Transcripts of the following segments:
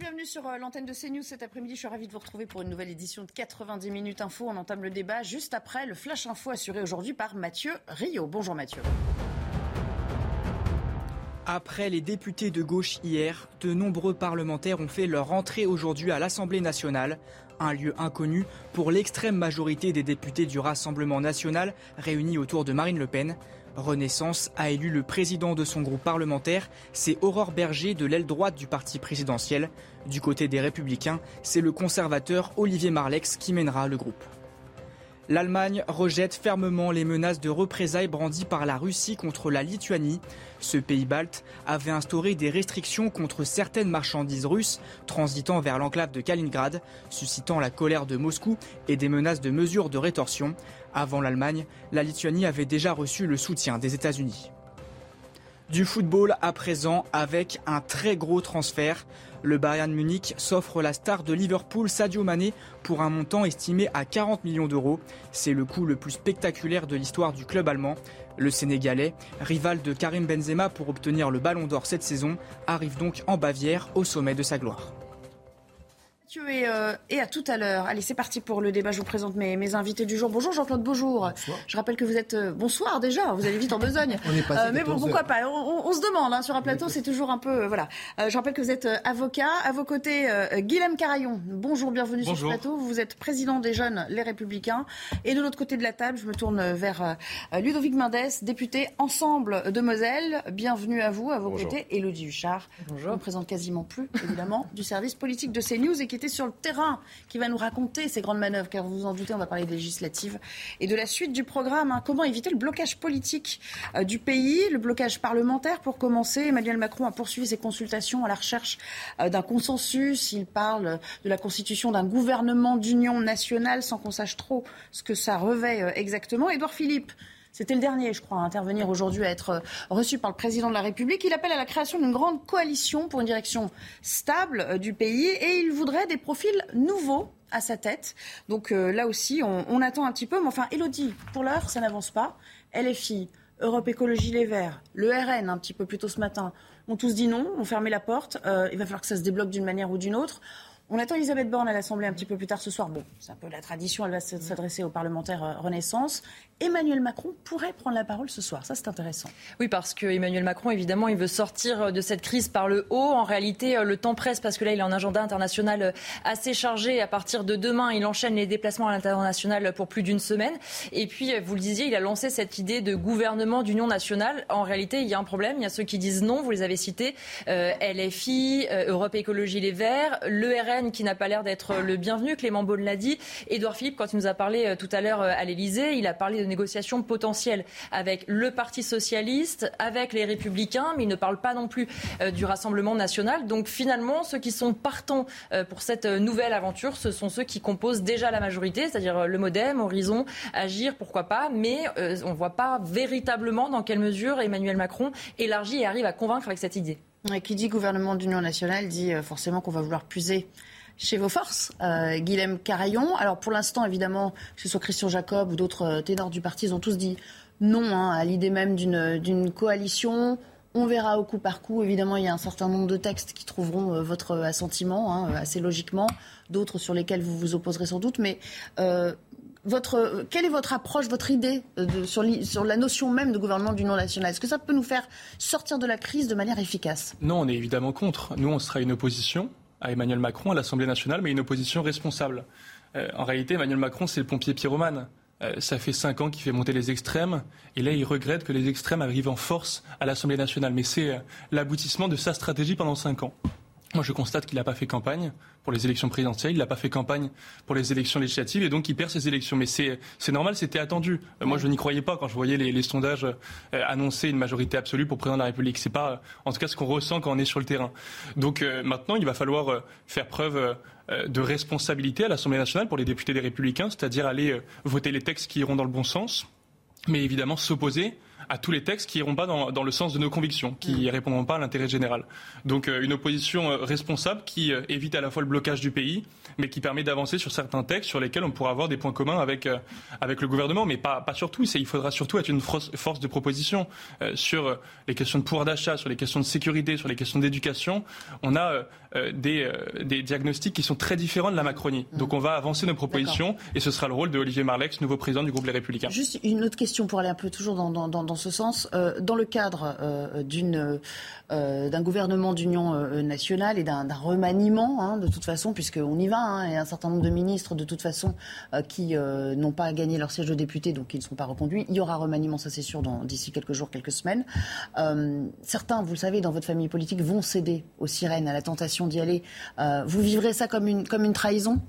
bienvenue sur euh, l'antenne de CNews cet après-midi. Je suis ravie de vous retrouver pour une nouvelle édition de 90 minutes info. On entame le débat juste après le flash info assuré aujourd'hui par Mathieu Rio. Bonjour Mathieu. Après les députés de gauche hier, de nombreux parlementaires ont fait leur entrée aujourd'hui à l'Assemblée nationale, un lieu inconnu pour l'extrême majorité des députés du Rassemblement national réunis autour de Marine Le Pen. Renaissance a élu le président de son groupe parlementaire, c'est Aurore Berger de l'aile droite du parti présidentiel. Du côté des républicains, c'est le conservateur Olivier Marlex qui mènera le groupe. L'Allemagne rejette fermement les menaces de représailles brandies par la Russie contre la Lituanie. Ce pays balte avait instauré des restrictions contre certaines marchandises russes transitant vers l'enclave de Kaliningrad, suscitant la colère de Moscou et des menaces de mesures de rétorsion. Avant l'Allemagne, la Lituanie avait déjà reçu le soutien des États-Unis. Du football à présent avec un très gros transfert. Le Bayern Munich s'offre la star de Liverpool Sadio Mané pour un montant estimé à 40 millions d'euros. C'est le coup le plus spectaculaire de l'histoire du club allemand. Le Sénégalais, rival de Karim Benzema pour obtenir le ballon d'or cette saison, arrive donc en Bavière au sommet de sa gloire. Et, euh, et, à tout à l'heure. Allez, c'est parti pour le débat. Je vous présente mes, mes invités du jour. Bonjour Jean-Claude Bonjour. Je rappelle que vous êtes euh, bonsoir déjà. Vous allez vite en besogne. on est passé euh, mais bon, pourquoi pas? On, on, se demande hein, sur un plateau, c'est toujours un peu voilà. je rappelle que vous êtes avocat. À vos côtés, Guilhem Carayon. Bonjour, bienvenue Bonjour. sur ce plateau. Vous êtes président des Jeunes Les Républicains. Et de l'autre côté de la table, je me tourne vers Ludovic Mendes, député Ensemble de Moselle. Bienvenue à vous. À vos Bonjour. côtés, Élodie Huchard. Bonjour. On ne présente quasiment plus, évidemment, du service politique de CNews et qui était sur le terrain qui va nous raconter ces grandes manœuvres, car vous vous en doutez, on va parler des législatives et de la suite du programme. Hein. Comment éviter le blocage politique euh, du pays, le blocage parlementaire pour commencer? Emmanuel Macron a poursuivi ses consultations à la recherche euh, d'un consensus. Il parle de la constitution d'un gouvernement d'union nationale sans qu'on sache trop ce que ça revêt euh, exactement. Édouard Philippe. C'était le dernier, je crois, à intervenir aujourd'hui, à être reçu par le président de la République. Il appelle à la création d'une grande coalition pour une direction stable du pays et il voudrait des profils nouveaux à sa tête. Donc euh, là aussi, on, attend un petit peu. Mais enfin, Elodie, pour l'heure, ça n'avance pas. LFI, Europe Écologie Les Verts, le RN, un petit peu plus tôt ce matin, ont tous dit non, ont fermé la porte. Euh, il va falloir que ça se débloque d'une manière ou d'une autre. On attend Elisabeth Borne à l'Assemblée un petit peu plus tard ce soir. Bon, c'est un peu la tradition, elle va s'adresser aux parlementaires Renaissance. Emmanuel Macron pourrait prendre la parole ce soir. Ça, c'est intéressant. Oui, parce que Emmanuel Macron, évidemment, il veut sortir de cette crise par le haut. En réalité, le temps presse parce que là, il a un agenda international assez chargé. À partir de demain, il enchaîne les déplacements à l'international pour plus d'une semaine. Et puis, vous le disiez, il a lancé cette idée de gouvernement d'union nationale. En réalité, il y a un problème. Il y a ceux qui disent non, vous les avez cités. Euh, LFI, euh, Europe Écologie Les Verts, le RN qui n'a pas l'air d'être le bienvenu. Clément Beaune l'a dit. Édouard Philippe, quand il nous a parlé euh, tout à l'heure à l'Elysée, il a parlé de négociations potentielles avec le Parti socialiste, avec les Républicains, mais il ne parle pas non plus euh, du Rassemblement national. Donc finalement, ceux qui sont partants euh, pour cette nouvelle aventure, ce sont ceux qui composent déjà la majorité, c'est-à-dire le MoDem, Horizon, Agir, pourquoi pas, mais euh, on ne voit pas véritablement dans quelle mesure Emmanuel Macron élargit et arrive à convaincre avec cette idée. Qui dit gouvernement d'union nationale dit euh, forcément qu'on va vouloir puiser chez vos forces, euh, Guilhem Carayon. Alors pour l'instant, évidemment, que ce soit Christian Jacob ou d'autres euh, ténors du parti, ils ont tous dit non hein, à l'idée même d'une coalition. On verra au coup par coup. Évidemment, il y a un certain nombre de textes qui trouveront euh, votre assentiment, hein, assez logiquement, d'autres sur lesquels vous vous opposerez sans doute. Mais quelle est votre approche, votre idée sur, sur, la notion même de gouvernement d'union nationale Est-ce que ça peut nous faire sortir de la crise de manière efficace? Non, on est évidemment contre. Nous, on sera une opposition à Emmanuel Macron, à l'Assemblée nationale, mais une opposition responsable. Euh, en réalité, Emmanuel Macron, c'est le pompier pyromane. Euh, ça fait cinq ans qu'il fait monter les extrêmes, et là, il regrette que les extrêmes arrivent en force à l'Assemblée nationale. Mais c'est euh, l'aboutissement de sa stratégie pendant cinq ans. Moi, je constate qu'il n'a pas fait campagne pour les élections présidentielles, il n'a pas fait campagne pour les élections législatives, et donc il perd ses élections. Mais c'est normal, c'était attendu. Euh, moi, je n'y croyais pas quand je voyais les, sondages euh, annoncer une majorité absolue pour président de la République. C'est pas, euh, en tout cas, ce qu'on ressent quand on est sur le terrain. Donc maintenant, il va falloir faire preuve de responsabilité à l'Assemblée nationale pour les députés des Républicains, c'est-à-dire aller voter les textes qui iront dans le bon sens, mais évidemment s'opposer à tous les textes qui iront pas dans, dans le sens de nos convictions, qui ne mm. répondront pas à l'intérêt général. Donc euh, une opposition euh, responsable qui euh, évite à la fois le blocage du pays, mais qui permet d'avancer sur certains textes sur lesquels on pourra avoir des points communs avec, avec le gouvernement, mais pas, pas sur tout. Il faudra surtout être une force de proposition sur les questions de pouvoir d'achat, sur les questions de sécurité, sur les questions d'éducation. On a des, des diagnostics qui sont très différents de la Macronie. Mm. Donc on va avancer nos propositions et ce sera le rôle de Olivier Marlex, nouveau président du groupe Les Républicains. Juste une autre question pour aller un peu toujours dans, dans, dans ce sens. Euh, dans le cadre euh, euh, d'un gouvernement d'union nationale et d'un remaniement, hein, de toute façon, puisqu'on y va, hein, et un certain nombre de ministres, de toute façon, qui n'ont pas gagné leur siège de député, donc qui ne sont pas reconduits. Il y aura remaniement, ça c'est sûr, d'ici quelques jours, quelques semaines. certains, vous le savez, dans votre famille politique, vont céder aux sirènes, à la tentation d'y aller. vous vivrez ça comme une, comme une trahison?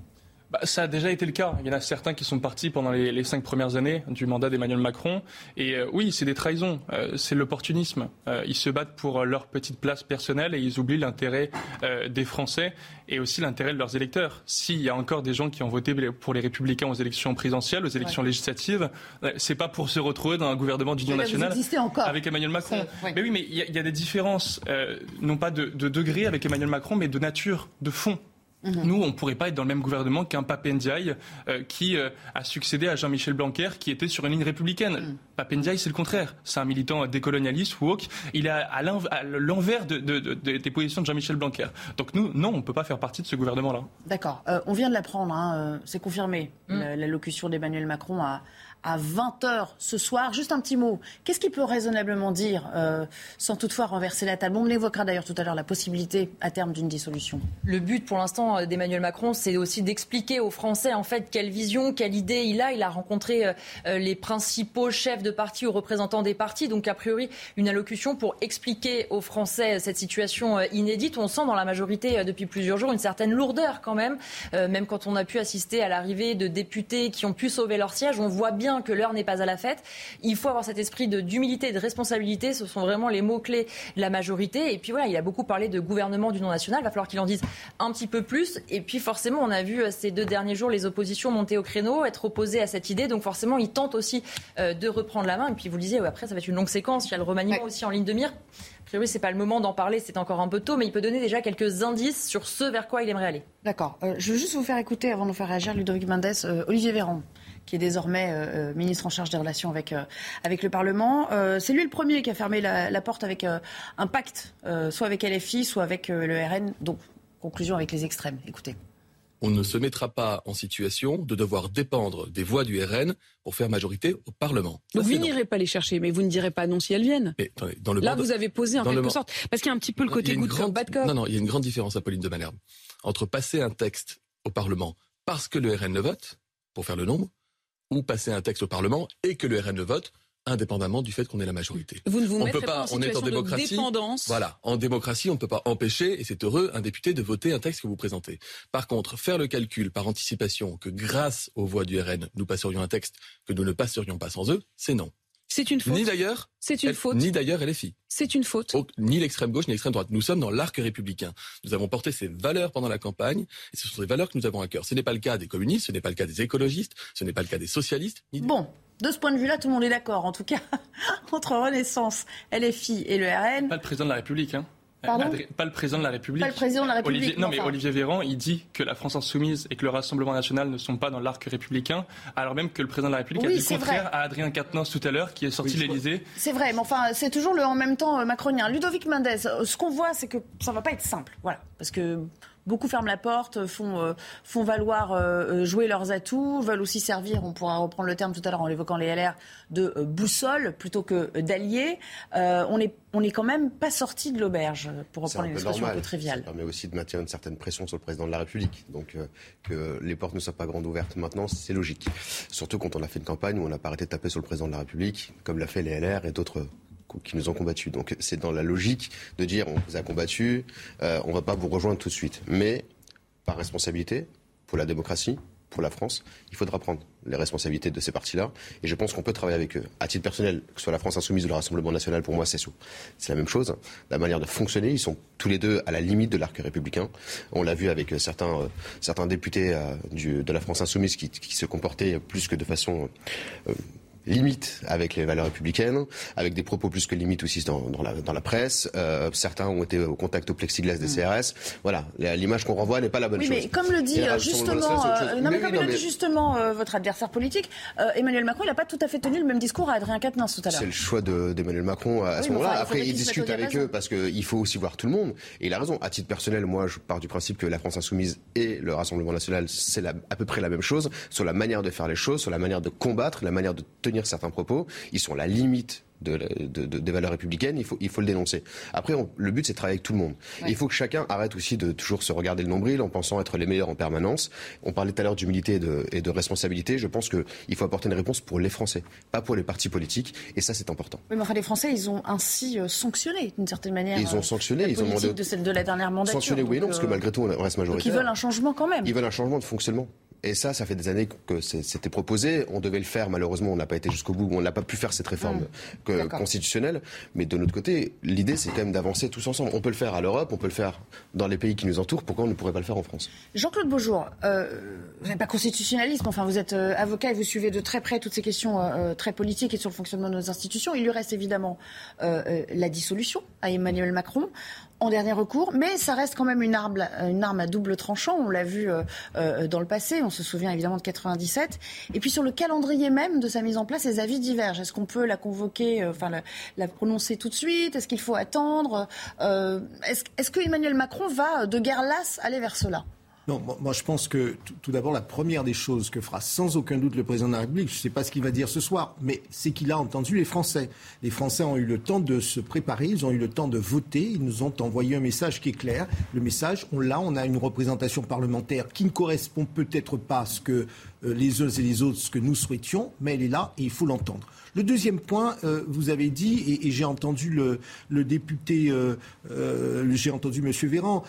Bah, ça a déjà été le cas. Il y en a certains qui sont partis pendant les, cinq premières années du mandat d'Emmanuel Macron. Et euh, oui, c'est des trahisons, euh, c'est l'opportunisme. Euh, ils se battent pour leur petite place personnelle et ils oublient l'intérêt des Français et aussi l'intérêt de leurs électeurs. S'il y a encore des gens qui ont voté pour les Républicains aux élections présidentielles, aux élections législatives, c'est pas pour se retrouver dans un gouvernement d'union nationale avec Emmanuel Macron. Mais oui, mais il y, a des différences, non pas de, de degré avec Emmanuel Macron, mais de nature, de fond. Mhm. Nous, on ne pourrait pas être dans le même gouvernement qu'un Papendiaï euh, qui euh, a succédé à Jean-Michel Blanquer qui était sur une ligne républicaine. Mm. Papendiaï, c'est le contraire. C'est un militant décolonialiste, woke. Il est à l'envers des positions de Jean-Michel Blanquer. Donc nous, non, on ne peut pas faire partie de ce gouvernement-là. D'accord. Euh, on vient de l'apprendre, hein, c'est confirmé. Mm. L'allocution d'Emmanuel Macron a à 20h ce soir. Juste un petit mot. Qu'est-ce qu'il peut raisonnablement dire euh, sans toutefois renverser la table? On l'évoquera d'ailleurs tout à l'heure, la possibilité à terme d'une dissolution. Le but pour l'instant euh, d'Emmanuel Macron, c'est aussi d'expliquer aux Français en fait quelle vision, quelle idée il a. Il a rencontré euh, les principaux chefs de parti ou représentants des partis. Donc a priori, une allocution pour expliquer aux Français cette situation inédite. On sent dans la majorité depuis plusieurs jours une certaine lourdeur quand même. même quand on a pu assister à l'arrivée de députés qui ont pu sauver leur siège, on voit bien que l'heure n'est pas à la fête. Il faut avoir cet esprit d'humilité et de responsabilité. Ce sont vraiment les mots-clés de la majorité. Et puis voilà, il a beaucoup parlé de gouvernement du non national. Il va falloir qu'il en dise un petit peu plus. Et puis forcément, on a vu euh, ces deux derniers jours les oppositions monter au créneau, être opposées à cette idée. Donc forcément, il tente aussi euh, de reprendre la main. Et puis vous le disiez, après, ça va être une longue séquence. Il y a le remaniement aussi en ligne de mire. A priori, c'est pas le moment d'en parler, c'est encore un peu tôt, mais il peut donner déjà quelques indices sur ce vers quoi il aimerait aller. D'accord. Euh, je veux juste vous faire écouter, avant de nous faire réagir, Ludovic Mendes, Olivier Véran qui est désormais euh, euh, ministre en charge des relations avec, euh, avec le Parlement. c'est lui le premier qui a fermé la, porte avec un pacte, soit avec LFI, soit avec le RN. Donc, conclusion avec les extrêmes. Écoutez on ne se mettra pas en situation de devoir dépendre des voix du RN pour faire majorité au Parlement. Donc vous n'irez pas les chercher, mais vous ne direz pas non si elles viennent. dans le Là, vous avez posé en quelque sorte. Parce qu'il y a un petit peu le côté goutte sur bas de Non, non, il y a une grande différence, Apolline de Malherbe, entre passer un texte au Parlement parce que le RN le vote, pour faire le nombre, ou passer un texte au Parlement et que le RN le vote indépendamment du fait qu'on ait la majorité. Vous ne vous on peut pas, on est en démocratie. Voilà, en démocratie, on ne peut pas empêcher, et c'est heureux, un député de voter un texte que vous présentez. Par contre, faire le calcul par anticipation que grâce aux voix du RN, nous passerions un texte que nous ne passerions pas sans eux, c'est non. C'est une faute. Ni d'ailleurs. C'est une faute. Ni d'ailleurs LFI. C'est une faute. ni l'extrême gauche ni l'extrême droite. Nous sommes dans l'arc républicain. Nous avons porté ces valeurs pendant la campagne et ce sont des valeurs que nous avons à cœur. Ce n'est pas le cas des communistes, ce n'est pas le cas des écologistes, ce n'est pas le cas des socialistes. bon, de ce point de vue-là, tout le monde est d'accord. En tout cas, entre Renaissance, LFI et le RN. Pas le président de la République, hein pas le président de la République. Pas le président de la République. non, mais Olivier Véran, il dit que la France insoumise et que le Rassemblement national ne sont pas dans l'arc républicain, alors même que le président de la République a dit le contraire à Adrien Quatennens tout à l'heure, qui est sorti de l'Élysée. C'est vrai, mais enfin, c'est toujours le en même temps euh, macronien. Ludovic Mendes, euh, ce qu'on voit, c'est que ça va pas être simple. Voilà. Parce que Beaucoup ferment la porte, font, euh, font valoir euh, euh, jouer leurs atouts, veulent aussi servir, on pourra reprendre le terme tout à l'heure en évoquant les LR, de boussole plutôt que d'alliés. on n'est on est quand même pas sorti de l'auberge, pour reprendre une expression un peu triviale. Ça permet aussi de maintenir une certaine pression sur le président de la République. Donc que les portes ne soient pas grandes ouvertes maintenant, c'est logique. Surtout quand on a fait une campagne où on n'a pas arrêté de taper sur le président de la République, comme l'a fait les LR et d'autres qui nous ont combattus. Donc c'est dans la logique de dire on vous a combattu, euh, on va pas vous rejoindre tout de suite. Mais par responsabilité, pour la démocratie, pour la France, il faudra prendre les responsabilités de ces partis-là. Et je pense qu'on peut travailler avec eux. À titre personnel, que ce soit la France Insoumise ou le Rassemblement National, pour moi, c'est C'est la même chose. La manière de fonctionner, ils sont tous les deux à la limite de l'arc républicain. On l'a vu avec certains, euh, certains députés euh, de la France Insoumise qui, se comportaient plus que de façon limite avec les valeurs républicaines, avec des propos plus que limites aussi dans, dans, la, dans la, presse. Euh, certains ont été au contact au plexiglas des mm. CRS. Voilà, l'image qu'on renvoie n'est pas la bonne oui, chose. Mais comme le dit justement, euh, non, mais comme le dit justement votre adversaire politique, euh, Emmanuel Macron, il n'a pas tout à fait tenu le même discours à Adrien Quatennens tout à l'heure. C'est le choix d'Emmanuel Macron à, ce moment-là. Après, il discute avec eux parce qu'il faut aussi voir tout le monde. Et il a raison. À titre personnel, moi, je pars du principe que la France insoumise et le Rassemblement national, c'est à peu près la même chose sur la manière de faire les choses, sur la manière de combattre, la manière de tenir certains propos. Ils sont la limite de, des valeurs républicaines, il faut, il faut le dénoncer. Après, le but, c'est de travailler avec tout le monde. Il faut que chacun arrête aussi de toujours se regarder le nombril en pensant être les meilleurs en permanence. On parlait tout à l'heure d'humilité et de, et de responsabilité. Je pense qu'il faut apporter une réponse pour les Français, pas pour les partis politiques. Et ça, c'est important. Oui, mais enfin, les Français, ils ont ainsi euh, sanctionné, d'une certaine manière. Ils ont sanctionné. ils ont demandé de celle de la dernière mandature. Sanctionné, oui, non, parce que euh, malgré tout, on reste majoritaire. ils veulent un changement quand même. Ils veulent un changement de fonctionnement. Et ça, ça fait des années que c'était proposé. On devait le faire, malheureusement, on n'a pas été jusqu'au bout. On n'a pas pu faire cette réforme mmh. constitutionnelle. Mais de notre côté, l'idée, c'est quand même d'avancer tous ensemble. On peut le faire à l'Europe, on peut le faire dans les pays qui nous entourent. Pourquoi on ne pourrait pas le faire en France? Jean-Claude Beaujour, euh, vous n'êtes pas constitutionnaliste, enfin, vous êtes euh, avocat et vous suivez de très près toutes ces questions euh, très politiques et sur le fonctionnement de nos institutions. Il lui reste évidemment la dissolution à Emmanuel Macron en dernier recours, mais ça reste quand même une arme, une arme à double tranchant. On l'a vu euh, euh, dans le passé, on se souvient évidemment de 97. Et puis sur le calendrier même de sa mise en place, les avis divergent. Est-ce qu'on peut la convoquer, euh, enfin la, prononcer tout de suite? Est-ce qu'il faut attendre? Est-ce est que Emmanuel Macron va de guerre lasse aller vers cela? Non, moi je pense que tout d'abord la première des choses que fera sans aucun doute le président de la République, je ne sais pas ce qu'il va dire ce soir, mais c'est qu'il a entendu les Français. Les Français ont eu le temps de se préparer, ils ont eu le temps de voter, ils nous ont envoyé un message qui est clair. Le message, on l'a, on a une représentation parlementaire qui ne correspond peut-être pas à ce que les uns et les autres, ce que nous souhaitions, mais elle est là et il faut l'entendre. Le deuxième point, euh, vous avez dit, et, j'ai entendu le, député, euh, euh, j'ai entendu M. Véran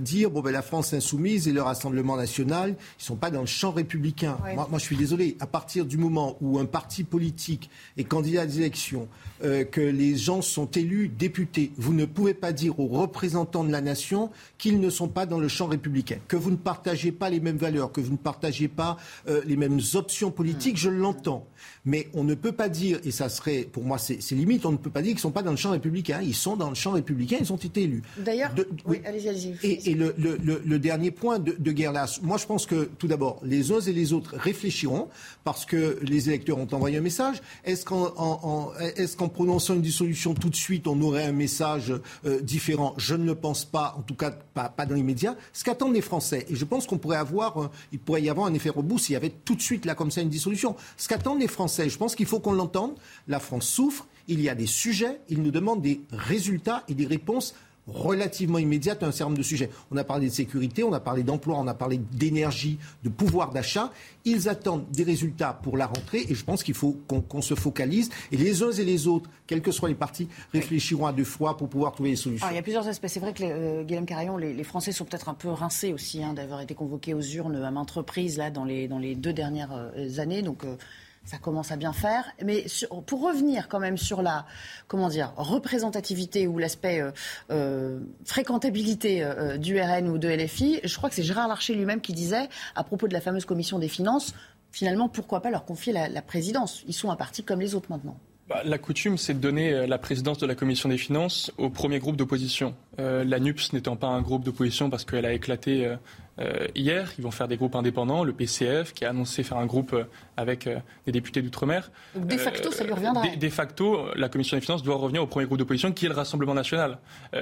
dire, bon, ben, la France insoumise et le Rassemblement national, ils ne sont pas dans le champ républicain. Moi, moi, je suis désolé, à partir du moment où un parti politique est candidat à des élections, que les gens sont élus députés, vous ne pouvez pas dire aux représentants de la nation qu'ils ne sont pas dans le champ républicain, que vous ne partagez pas les mêmes valeurs, que vous ne partagez pas les mêmes options politiques, je l'entends. Mais on ne peut pas dire, et ça serait, pour moi, c'est limite, on ne peut pas dire qu'ils ne sont pas dans le champ républicain. Ils sont dans le champ républicain, ils ont été élus. D'ailleurs, oui, allez-y, allez-y. Et, le, le, dernier point de, de Guerlas, moi je pense que tout d'abord, les uns et les autres réfléchiront, parce que les électeurs ont envoyé un message. Est-ce qu'en est qu'en prononçant une dissolution tout de suite, on aurait un message euh, différent Je ne le pense pas, en tout cas pas, pas dans les médias. Ce qu'attendent les Français, et je pense qu'on pourrait avoir, il pourrait y avoir un effet rebond s'il y avait tout de suite là comme ça une dissolution. Ce qu'attendent les Français, je pense qu'il faut qu'on l'entende. La France souffre. Il y a des sujets. Il nous demande des résultats et des réponses relativement immédiates à un certain nombre de sujets. On a parlé de sécurité, on a parlé d'emploi, on a parlé d'énergie, de pouvoir d'achat. Ils attendent des résultats pour la rentrée et je pense qu'il faut qu'on se focalise. Et les uns et les autres, quels que soient les partis, réfléchiront à deux fois pour pouvoir trouver des solutions. il y a plusieurs aspects. C'est vrai que euh, Guillaume Carayon, les, Français sont peut-être un peu rincés aussi hein, d'avoir été convoqués aux urnes à maintes reprises là, dans, les, dans les deux dernières euh, années. Donc. Euh, ça commence à bien faire. Mais pour revenir quand même sur la comment dire représentativité ou l'aspect euh, euh, fréquentabilité euh, du RN ou de LFI, je crois que c'est Gérard Larcher lui-même qui disait à propos de la fameuse commission des finances, finalement pourquoi pas leur confier la, présidence? Ils sont un parti comme les autres maintenant. Bah, la coutume, c'est de donner la présidence de la commission des finances au premier groupe d'opposition. la NUPS n'étant pas un groupe d'opposition parce qu'elle a éclaté euh, hier. Ils vont faire des groupes indépendants, le PCF qui a annoncé faire un groupe euh, avec euh, des députés d'outre-mer. De facto, ça lui reviendra. De, facto, la Commission des finances doit revenir au premier groupe d'opposition qui est le Rassemblement national.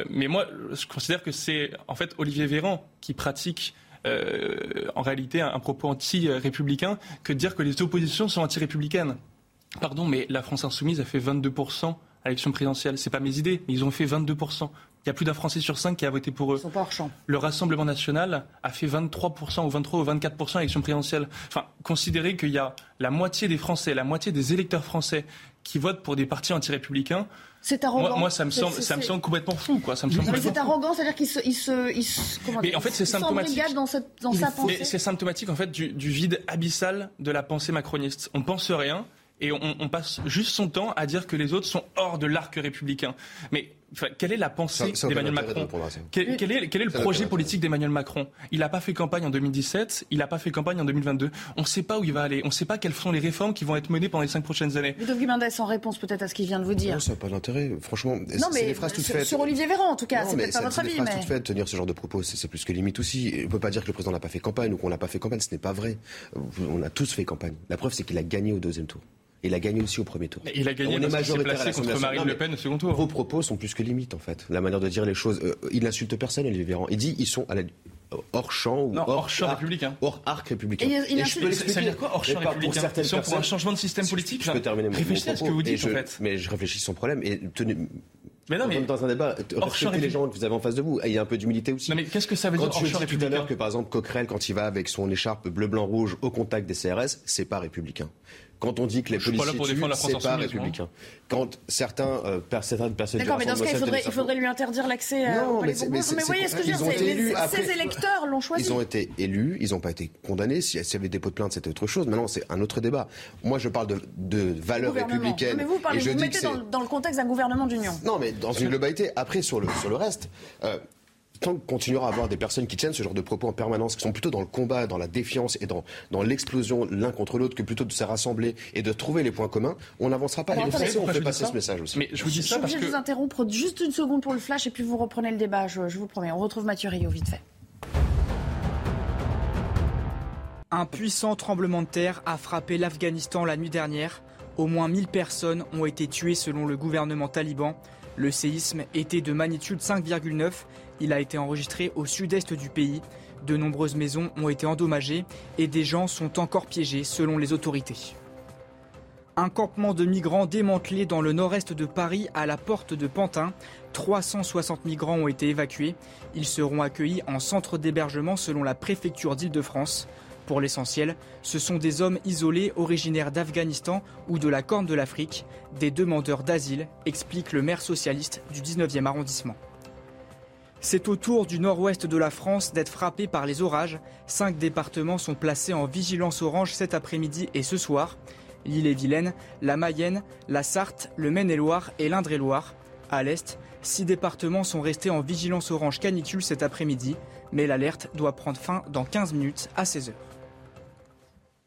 mais moi, je considère que c'est en fait Olivier Véran qui pratique en réalité un, propos anti-républicain que de dire que les oppositions sont anti-républicaines. Pardon, mais la France insoumise a fait 22% à l'élection présidentielle. C'est pas mes idées, mais ils ont fait 22%. Il y a plus d'un Français sur cinq qui a voté pour eux. Ils sont pas hors champ. Le Rassemblement national a fait 23% ou 23 ou 24% à l'élection présidentielle. Enfin, considérer qu'il y a la moitié des Français, la moitié des électeurs français qui votent pour des partis anti-républicains, c'est arrogant. Moi, ça me semble, ça me semble complètement fou, quoi. Ça me semble mais c'est arrogant, c'est-à-dire qu'il se, il se, il se comment mais en fait, c'est symptomatique. dans, cette, dans sa pensée. C'est symptomatique, en fait, du, du, vide abyssal de la pensée macroniste. On pense rien et on, on, passe juste son temps à dire que les autres sont hors de l'arc républicain. Mais quelle est la pensée d'Emmanuel Macron quel, quel, est, quel, est, le projet politique d'Emmanuel Macron? Il n'a pas fait campagne en 2017, il n'a pas fait campagne en 2022. On ne sait pas où il va aller, on ne sait pas quelles sont les réformes qui vont être menées pendant les cinq prochaines années. Ludovic Mendes, en réponse peut-être à ce qu'il vient de vous dire. Non, ça n'a pas d'intérêt. Franchement, c'est des phrases toutes sur, faites. Sur Olivier Véran, en tout cas, c'est peut-être pas votre avis. Phrases toutes faites. Tenir ce genre de propos, c'est plus que limite aussi. On ne peut pas dire que le président n'a pas fait campagne ou qu'on n'a pas fait campagne. Ce n'est pas vrai. On a tous fait campagne. La preuve, c'est qu'il a gagné au deuxième tour. Il a gagné aussi au premier tour. Il a gagné on est majoritaire contre Marine Le Pen au second tour. Vos propos sont plus que limites en fait. La manière de dire les choses. Euh, il n'insulte personne, Olivier Véran. Il dit ils sont à la, hors champ ou hors, champ républicain. Hors arc républicain. Et, il, je peux ça veut dire quoi hors champ républicain Pour, Ils pour un changement de système politique. Je peux terminer mon Réfléchissez à ce que vous dites en fait. Mais je réfléchis sans problème et tenez. Mais non, mais dans un débat, respectez les gens que vous avez en face de vous. Il y a un peu d'humilité aussi. Non, mais qu'est-ce que ça veut dire Quand je dis tout à l'heure que par exemple Coquerel, quand il va avec son écharpe bleu, blanc, rouge au contact des CRS, c'est pas républicain. Quand on dit que les policiers tuent, c'est pas républicain. Quand certains, euh, certaines personnes... D'accord, mais dans ce cas, il faudrait, il faudrait lui interdire l'accès à... Non, mais, mais, vous voyez ce que je veux dire Ces électeurs l'ont choisi. Ils ont été élus, ils n'ont pas été condamnés. S'il y avait des dépôt de plainte, c'était autre chose. Maintenant, c'est un autre débat. Moi, je parle de, de valeurs républicaines. Mais vous, parlez, vous mettez dans, dans, le contexte d'un gouvernement d'union. Non, mais dans une globalité. Après, sur le, sur le reste... Euh, tant qu'on continuera à avoir des personnes qui tiennent ce genre de propos en permanence, qui sont plutôt dans le combat, dans la défiance et dans, dans l'explosion l'un contre l'autre, que plutôt de se rassembler et de trouver les points communs, on n'avancera pas. et on fait passer ce message aussi. Mais je vous dis ça parce que... vous interrompre juste une seconde pour le flash et puis vous reprenez le débat, je, je vous promets. On retrouve Mathieu Rio vite fait. Un puissant tremblement de terre a frappé l'Afghanistan la nuit dernière. Au moins 1000 personnes ont été tuées selon le gouvernement taliban. Le séisme était de magnitude 5,9 il a été enregistré au sud-est du pays. De nombreuses maisons ont été endommagées et des gens sont encore piégés selon les autorités. Un campement de migrants démantelé dans le nord-est de Paris à la porte de Pantin. 360 migrants ont été évacués. Ils seront accueillis en centre d'hébergement selon la préfecture d'Île-de-France. Pour l'essentiel, ce sont des hommes isolés originaires d'Afghanistan ou de la Corne de l'Afrique, des demandeurs d'asile, explique le maire socialiste du 19e arrondissement. C'est au tour du nord-ouest de la France d'être frappé par les orages. Cinq départements sont placés en vigilance orange cet après-midi et ce soir. L'île-et-Vilaine, la Mayenne, la Sarthe, le Maine-et-Loire et l'Indre-et-Loire. À l'est, six départements sont restés en vigilance orange canicule cet après-midi, mais l'alerte doit prendre fin dans 15 minutes à 16 heures.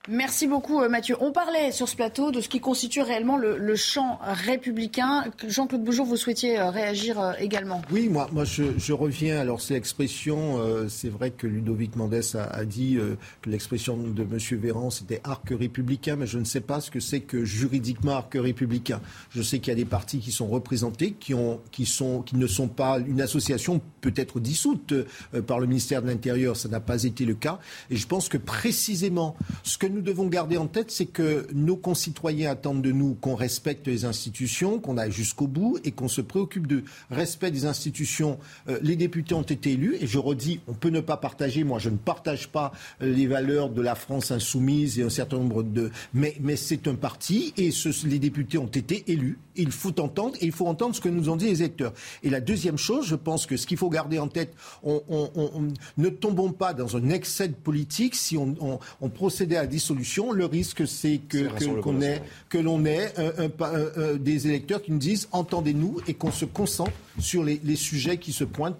Merci beaucoup euh, Mathieu. On parlait sur ce plateau de ce qui constitue réellement le, champ républicain. Jean-Claude Bougeot, vous souhaitiez euh, réagir euh, également Oui, moi, moi je, reviens. Alors c'est l'expression, c'est vrai que Ludovic Mendes a, dit que l'expression de M. Véran c'était arc républicain, mais je ne sais pas ce que c'est que juridiquement arc républicain. Je sais qu'il y a des partis qui sont représentés, qui, ont, qui, sont, qui ne sont pas une association peut-être dissoute par le ministère de l'Intérieur. Ça n'a pas été le cas. Et je pense que précisément ce que nous devons garder en tête, c'est que nos concitoyens attendent de nous qu'on respecte les institutions, qu'on aille jusqu'au bout et qu'on se préoccupe du respect des institutions. Euh, les députés ont été élus et je redis, on peut ne pas partager. Moi, je ne partage pas euh, les valeurs de la France insoumise et un certain nombre de. Mais, mais c'est un parti et les députés ont été élus. Il faut entendre et il faut entendre ce que nous ont dit les électeurs. Et la deuxième chose, je pense que ce qu'il faut garder en tête, on, ne tombons pas dans un excès de politique si on, procédait à solution. Le risque, c'est que, qu'on ait, que l'on ait un, des électeurs qui nous disent entendez-nous et qu'on se concentre sur les, sujets qui se pointent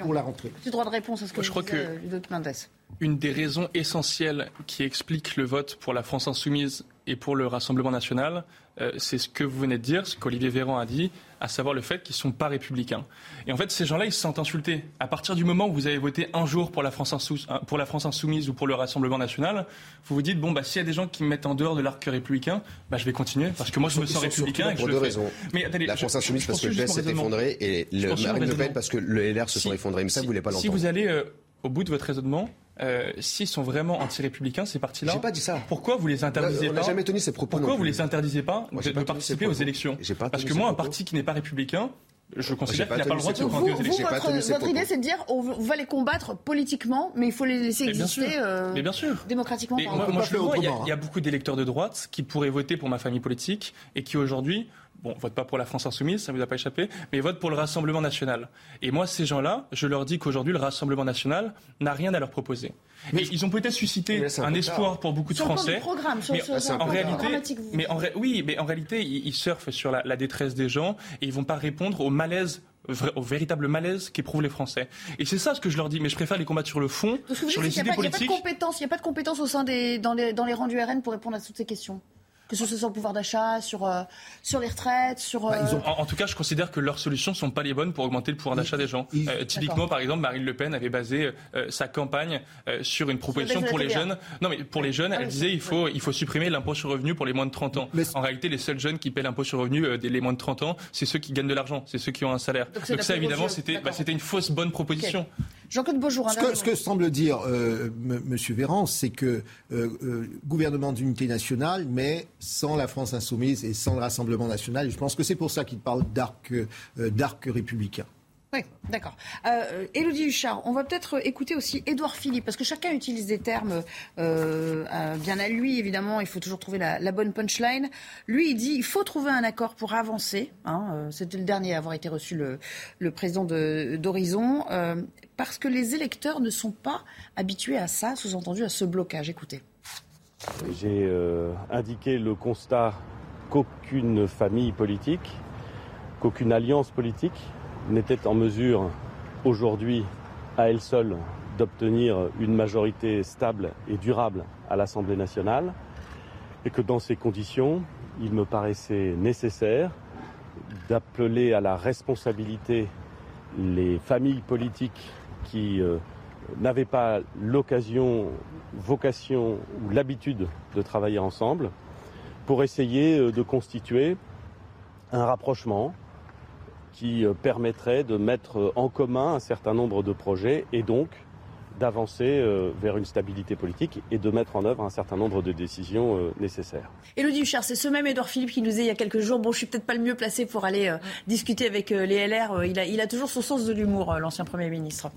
pour la rentrée. Petit droit de réponse à ce que je crois que euh, une des raisons essentielles qui explique le vote pour la France insoumise et pour le Rassemblement national, euh, c'est ce que vous venez de dire, ce qu'Olivier Véran a dit, à savoir le fait qu'ils ne sont pas républicains. Et en fait, ces gens-là, ils se sentent insultés. À partir du moment où vous avez voté un jour pour la France, insoumise, ou pour le Rassemblement national, vous vous dites, bon, bah, s'il y a des gens qui me mettent en dehors de l'arc républicain, bah, je vais continuer, parce que moi, je me sens républicain. Et pour deux raisons. Mais, la France insoumise parce que le PS s'est effondré et le Marine Le Pen parce que le LR se sont effondrés. Mais ça, vous voulez pas l'entendre. Si vous allez euh, au bout de votre raisonnement, euh, s'ils sont vraiment anti-républicains, ces partis-là. J'ai pas dit ça. Pourquoi vous les interdisez pas jamais tenu ces propos. Pourquoi vous les interdisez pas de, participer aux élections Parce que moi, un parti qui n'est pas républicain, je considère qu'il n'a pas le droit de se présenter aux élections. Votre, idée, c'est de dire on va les combattre politiquement, mais il faut les laisser exister mais bien sûr. démocratiquement. moi, je le vois, il y, a, beaucoup d'électeurs de droite qui pourraient voter pour ma famille politique et qui aujourd'hui bon, vote pas pour la France insoumise, ça ne vous a pas échappé, mais vote pour le Rassemblement national. Et moi, ces gens-là, je leur dis qu'aujourd'hui, le Rassemblement national n'a rien à leur proposer. Mais ils ont peut-être suscité un, espoir pour beaucoup de Français. Programme, mais en réalité, mais en oui, mais en réalité, ils, surfent sur la, la, détresse des gens et ils vont pas répondre au malaise au véritable malaise qu'éprouvent les Français. Et c'est ça ce que je leur dis, mais je préfère les combattre sur le fond, sur les idées politiques. Il n'y a pas de compétences au sein des, dans, les, dans les rangs du RN pour répondre à toutes ces questions que ce soit sur le pouvoir d'achat, sur, euh, sur les retraites, sur... Bah, euh, en, tout cas, je considère que leurs solutions ne sont pas les bonnes pour augmenter le pouvoir d'achat des gens. Euh, typiquement, par exemple, Marine Le Pen avait basé sa campagne sur une proposition pour les jeunes. Non, mais pour les jeunes, ah elle disait il faut, il faut supprimer l'impôt sur le revenu pour les moins de 30 ans. en réalité, les seuls jeunes qui paient l'impôt sur le revenu les moins de 30 ans, c'est ceux qui gagnent de l'argent, c'est ceux qui ont un salaire. Donc, ça, évidemment, c'était bah, une fausse bonne proposition. Jean-Claude Beaujour. Ce que, ce que, semble dire euh, M. Véran, c'est que euh, euh, gouvernement d'unité nationale, mais sans la France insoumise et sans le Rassemblement national. Je pense que c'est pour ça qu'il parle d'arc républicain. Oui, d'accord. Euh, Élodie Huchard, on va peut-être écouter aussi Édouard Philippe, parce que chacun utilise des termes euh, bien à lui, évidemment, il faut toujours trouver la, bonne punchline. Lui, il dit il faut trouver un accord pour avancer. Hein, euh, c'était le dernier à avoir été reçu, le, président d'Horizon, euh, parce que les électeurs ne sont pas habitués à ça, sous-entendu à ce blocage. Écoutez. J'ai indiqué le constat qu'aucune famille politique, qu'aucune alliance politique n'était en mesure aujourd'hui à elle seule d'obtenir une majorité stable et durable à l'Assemblée nationale et que dans ces conditions, il me paraissait nécessaire d'appeler à la responsabilité les familles politiques qui euh, n'avaient pas l'occasion, vocation ou l'habitude de travailler ensemble pour essayer euh, de constituer un rapprochement qui euh, permettrait de mettre euh, en commun un certain nombre de projets et donc d'avancer euh, vers une stabilité politique et de mettre en œuvre un certain nombre de décisions nécessaires. Élodie Huchard, c'est ce même Édouard Philippe qui nous disait il y a quelques jours, bon, je suis peut-être pas le mieux placé pour aller discuter avec les LR. Il a, il a toujours son sens de l'humour, l'ancien Premier ministre.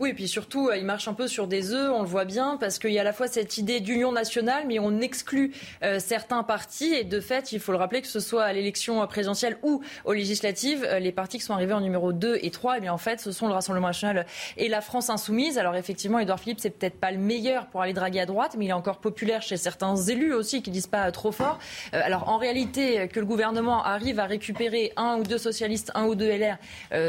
Oui, et puis surtout, euh, il marche un peu sur des œufs, on le voit bien, parce qu'il y a à la fois cette idée d'union nationale, mais on exclut euh, certains partis. Et de fait, il faut le rappeler, que ce soit à l'élection présidentielle ou aux législatives, euh, les partis qui sont arrivés en numéro 2 et 3, eh bien, en fait, ce sont le Rassemblement national et la France insoumise. Alors effectivement, Édouard Philippe, c'est peut-être pas le meilleur pour aller draguer à droite, mais il est encore populaire chez certains élus aussi qui disent pas trop fort. alors en réalité, que le gouvernement arrive à récupérer un ou deux socialistes, un ou deux LR,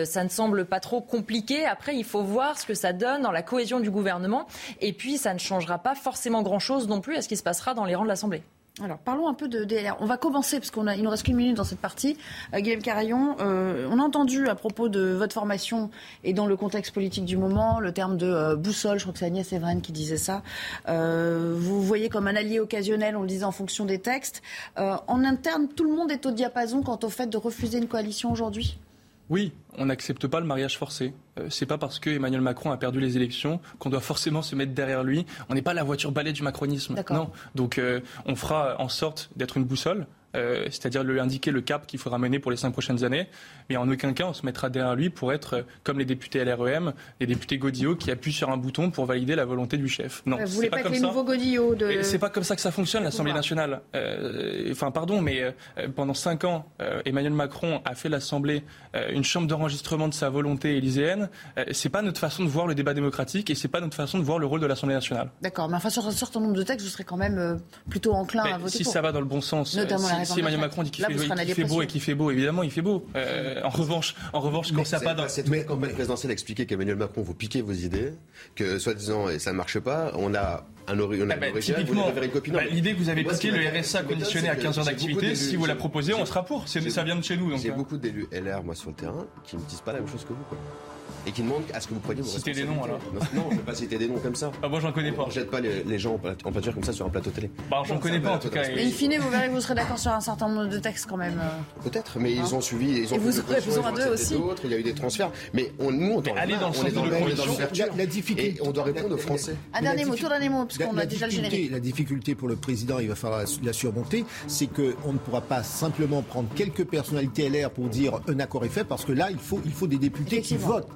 ça ne semble pas trop compliqué. Après, il faut voir ce que ça donne dans la cohésion du gouvernement. Et puis, ça ne changera pas forcément grand-chose non plus à ce qui se passera dans les rangs de l'Assemblée. Alors, parlons un peu de DLR. On va commencer, parce qu'il nous reste qu'une minute dans cette partie. Euh, Guillaume Carayon, euh, on a entendu à propos de votre formation et dans le contexte politique du moment, le terme de euh, boussole, je crois que c'est Agnès Evren qui disait ça. vous voyez comme un allié occasionnel, on le disait en fonction des textes. en interne, tout le monde est au diapason quant au fait de refuser une coalition aujourd'hui? Oui, on n'accepte pas le mariage forcé. Euh, c'est pas parce que Emmanuel Macron a perdu les élections qu'on doit forcément se mettre derrière lui. On n'est pas la voiture balai du macronisme. Non. Donc euh, on fera en sorte d'être une boussole. Euh, c'est-à-dire lui indiquer le cap qu'il faudra mener pour les cinq prochaines années. Mais en aucun cas, on se mettra derrière lui pour être euh, comme les députés LREM, les députés Godillot qui appuient sur un bouton pour valider la volonté du chef. Non, vous voulez pas, comme les nouveaux Godillot de... C'est pas comme ça que ça fonctionne, l'Assemblée nationale. Euh, enfin, pardon, mais pendant cinq ans, Emmanuel Macron a fait l'Assemblée une chambre d'enregistrement de sa volonté élyséenne. c'est pas notre façon de voir le débat démocratique et c'est pas notre façon de voir le rôle de l'Assemblée nationale. D'accord, mais enfin sur un certain nombre de textes, vous serez quand même plutôt enclin à voter si ça va dans le bon sens, si Emmanuel Macron dit qu'il fait, beau et qu'il fait beau, évidemment, il fait beau. Euh, en revanche, en revanche, quand ça pas dans. Cette mais, campagne présidentielle expliquait qu'Emmanuel Macron vous piquez vos idées, que soi-disant et ça ne marche pas, on a un, ori on a ah bah, typiquement, bah, l'idée que vous avez piqué, le RSA conditionné à 15 heures d'activité, si vous la proposez, on sera pour. Ça vient de chez nous. J'ai euh. beaucoup d'élus LR, moi, sur le terrain, qui ne disent pas la même chose que vous. Quoi. Et qui demande à ce que vous preniez vos Citer des noms alors Non, je ne vais pas citer des noms comme ça. Ah, moi j'en connais pas. On ne jette pas les, gens en peinture comme ça sur un plateau télé. Bah, j'en connais pas en tout cas. Mais in fine, vous verrez, vous serez d'accord sur un certain nombre de textes quand même. Euh. Peut-être, mais ils hein ont suivi. Ils ont et vous aurez besoin d'eux aussi. Il y a eu des transferts. Mais on, nous, on, aller dans le sens de l'ouverture. La difficulté. on doit répondre aux Français. Un dernier mot, tout dernier mot, parce qu'on a déjà le générique. La difficulté pour le président, il va falloir la surmonter, c'est qu'on ne pourra pas simplement prendre quelques personnalités LR pour dire un accord est fait, parce que là, il faut, il faut des députés qui votent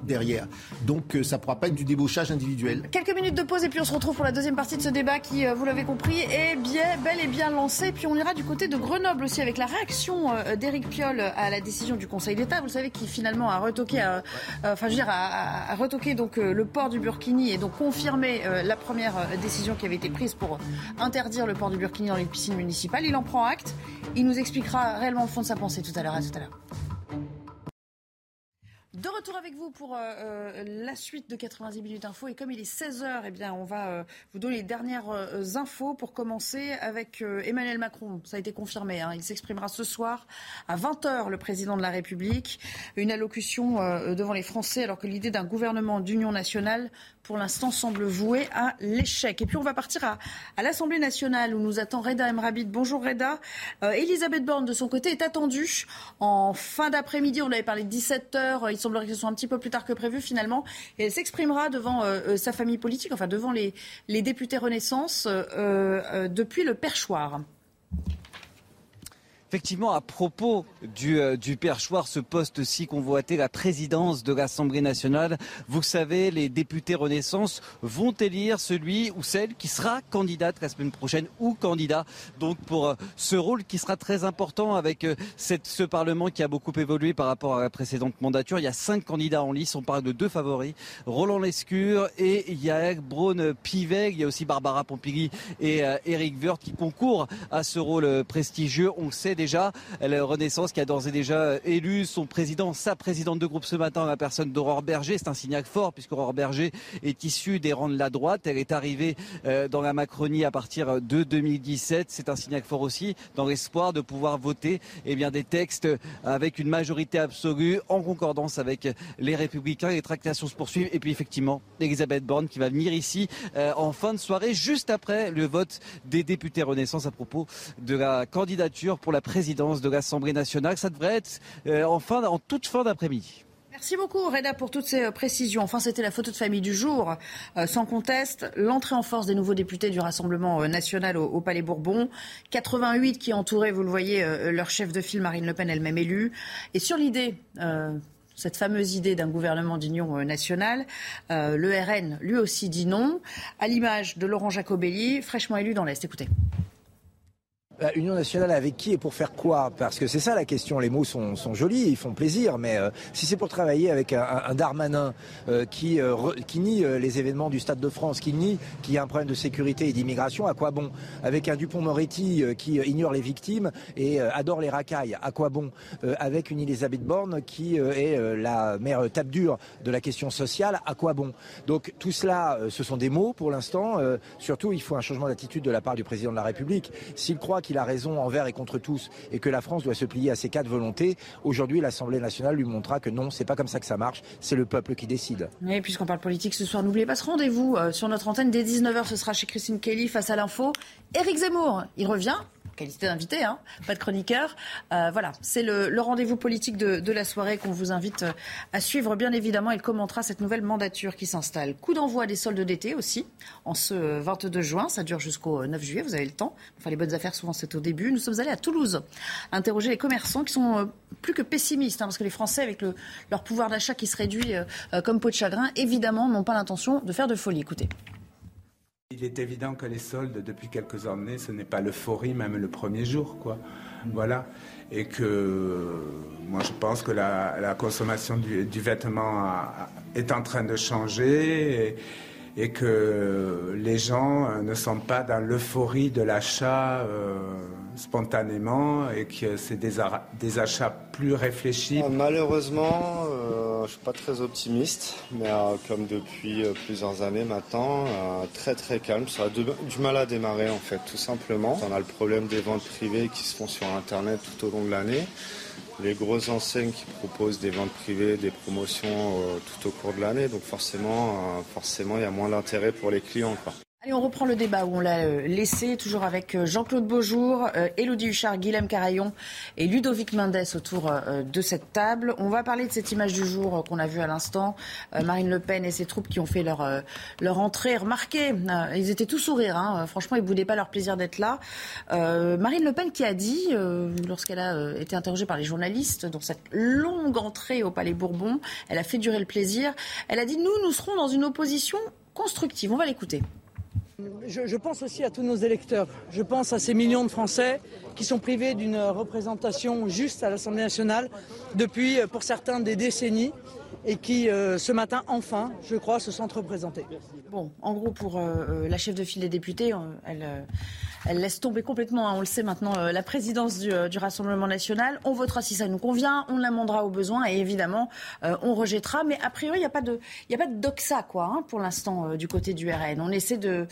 Donc euh, ça ne pourra pas être du débauchage individuel. Quelques minutes de pause et puis on se retrouve pour la deuxième partie de ce débat qui, euh, vous l'avez compris, est bien, bel et bien lancé. Puis on ira du côté de Grenoble aussi avec la réaction euh, d'Éric Piolle à la décision du Conseil d'État. Vous savez qui finalement a retoqué, enfin je veux dire, a, retoqué donc le port du Burkini et donc confirmé la première décision qui avait été prise pour interdire le port du Burkini dans les piscines municipales. Il en prend acte. Il nous expliquera réellement au fond de sa pensée tout à l'heure. À tout à l'heure. De retour avec vous pour euh, euh, la suite de 90 minutes info. Et comme il est 16h, eh bien, on va euh, vous donner les dernières infos pour commencer avec Emmanuel Macron. Ça a été confirmé. Hein. Il s'exprimera ce soir à 20h, le président de la République. Une allocution devant les Français alors que l'idée d'un gouvernement d'union nationale pour l'instant, semble voué à l'échec. Et puis, on va partir à, l'Assemblée nationale où nous attend Reda Emrabid. Bonjour Reda. Elisabeth Borne, de son côté, est attendue en fin d'après-midi. On avait parlé de 17h. Il semblerait que ce soit un petit peu plus tard que prévu finalement. Et elle s'exprimera devant euh, euh, sa famille politique, enfin devant les, les députés Renaissance depuis le perchoir. Effectivement, à propos du, euh, perchoir, ce poste si convoité, la présidence de l'Assemblée nationale, vous savez, les députés Renaissance vont élire celui ou celle qui sera candidate la semaine prochaine ou candidat donc pour euh, ce rôle qui sera très important avec euh, ce Parlement qui a beaucoup évolué par rapport à la précédente mandature. Il y a cinq candidats en lice, on parle de deux favoris, Roland Lescure et Yael Braun Pivet. Il y a aussi Barbara Pompili et Eric Woerth qui concourent à ce rôle prestigieux. On sait déjà. La Renaissance qui a d'ores et déjà élu son président, sa présidente de groupe ce matin, la personne d'Aurore Berger. C'est un signal fort puisque Aurore Berger est issue des rangs de la droite. Elle est arrivée euh, dans la Macronie à partir de 2017. C'est un signal fort aussi dans l'espoir de pouvoir voter eh bien, des textes avec une majorité absolue en concordance avec les Républicains. Les tractations se poursuivent. Et puis effectivement, Elisabeth Borne qui va venir ici euh, en fin de soirée, juste après le vote des députés Renaissance à propos de la candidature pour la présidence de l'Assemblée nationale. Ça devrait être euh, en, en toute fin d'après-midi. Merci beaucoup Reda pour toutes ces euh, précisions. Enfin, c'était la photo de famille du jour. Euh, sans conteste, l'entrée en force des nouveaux députés du Rassemblement national au, Palais Bourbon. 88 qui entouraient, vous le voyez, leur chef de file Marine Le Pen, elle-même élue. Et sur l'idée... cette fameuse idée d'un gouvernement d'union nationale. le RN, lui aussi, dit non, à l'image de Laurent Jacobelli, fraîchement élu dans l'Est. Écoutez. Euh, Union nationale avec qui et pour faire quoi? Parce que c'est ça la question. Les mots sont, sont jolis, ils font plaisir, mais euh, si c'est pour travailler avec un, un Darmanin euh, qui, qui nie les événements du Stade de France, qui nie qu'il y a un problème de sécurité et d'immigration, à quoi bon? Avec un Dupont-Moretti qui ignore les victimes et adore les racailles, à quoi bon? Avec une Elisabeth Borne qui est la mère tape dure de la question sociale, à quoi bon? Donc tout cela, ce sont des mots pour l'instant. surtout, il faut un changement d'attitude de la part du président de la République. S'il croit qu'il a raison envers et contre tous et que la France doit se plier à ses quatre volontés, aujourd'hui l'Assemblée nationale lui montrera que non, c'est pas comme ça que ça marche, c'est le peuple qui décide. Et puisqu'on parle politique ce soir, n'oubliez pas ce rendez-vous euh, sur notre antenne dès 19h, ce sera chez Christine Kelly face à l'info. Éric Zemmour, il revient qualité d'invité, hein, pas de chroniqueur. Euh, voilà, c'est le, rendez-vous politique de, la soirée qu'on vous invite euh, à suivre, bien évidemment. Il commentera cette nouvelle mandature qui s'installe. Coup d'envoi des soldes d'été aussi, en ce 22 juin. Ça dure jusqu'au 9 juillet, vous avez le temps. Enfin, les bonnes affaires, souvent, c'est au début. Nous sommes allés à Toulouse interroger les commerçants qui sont euh, plus que pessimistes, hein, parce que les Français, avec leur pouvoir d'achat qui se réduit comme peau de chagrin, évidemment, n'ont pas l'intention de faire de folie. Écoutez. Il est évident que les soldes, depuis quelques années, ce n'est pas l'euphorie, même le premier jour, quoi. Voilà. Et que moi, je pense que la, consommation du, vêtement est en train de changer et, que les gens ne sont pas dans l'euphorie de l'achat. Euh, spontanément et que c'est des, achats plus réfléchis euh, Malheureusement, euh, je ne suis pas très optimiste, mais euh, comme depuis plusieurs années maintenant, très très calme. Ça a du mal à démarrer en fait, tout simplement. On a le problème des ventes privées qui se font sur Internet tout au long de l'année. les grosses enseignes qui proposent des ventes privées, des promotions euh, tout au cours de l'année. Donc forcément, euh, forcément, il y a moins d'intérêt pour les clients. On reprend le débat où on l'a euh, laissé, toujours avec euh, Jean-Claude Beaujour, Elodie euh, Huchard, Guilhem Carayon et Ludovic Mendes autour de cette table. On va parler de cette image du jour qu'on a vue à l'instant. Marine Le Pen et ses troupes qui ont fait leur, leur entrée. Remarquez, ils étaient tous sourires. Hein. Franchement, ils ne boudaient pas leur plaisir d'être là. Marine Le Pen qui a dit, lorsqu'elle a été interrogée par les journalistes dans cette longue entrée au Palais Bourbon, elle a fait durer le plaisir. Elle a dit, nous, nous serons dans une opposition constructive. On va l'écouter. Je, pense aussi à tous nos électeurs. Je pense à ces millions de Français qui sont privés d'une représentation juste à l'Assemblée nationale depuis, pour certains, des décennies et qui, euh, ce matin, enfin, je crois, se sentent représentés. Bon, en gros, pour euh, euh, la chef de file des députés, elle, laisse tomber complètement, hein, on le sait maintenant, la présidence du, Rassemblement national. On votera si ça nous convient, on l'amendera au besoin et évidemment, on rejettera. Mais a priori, il n'y a pas de, a pas de doxa, quoi, hein, pour l'instant, du côté du RN. On essaie de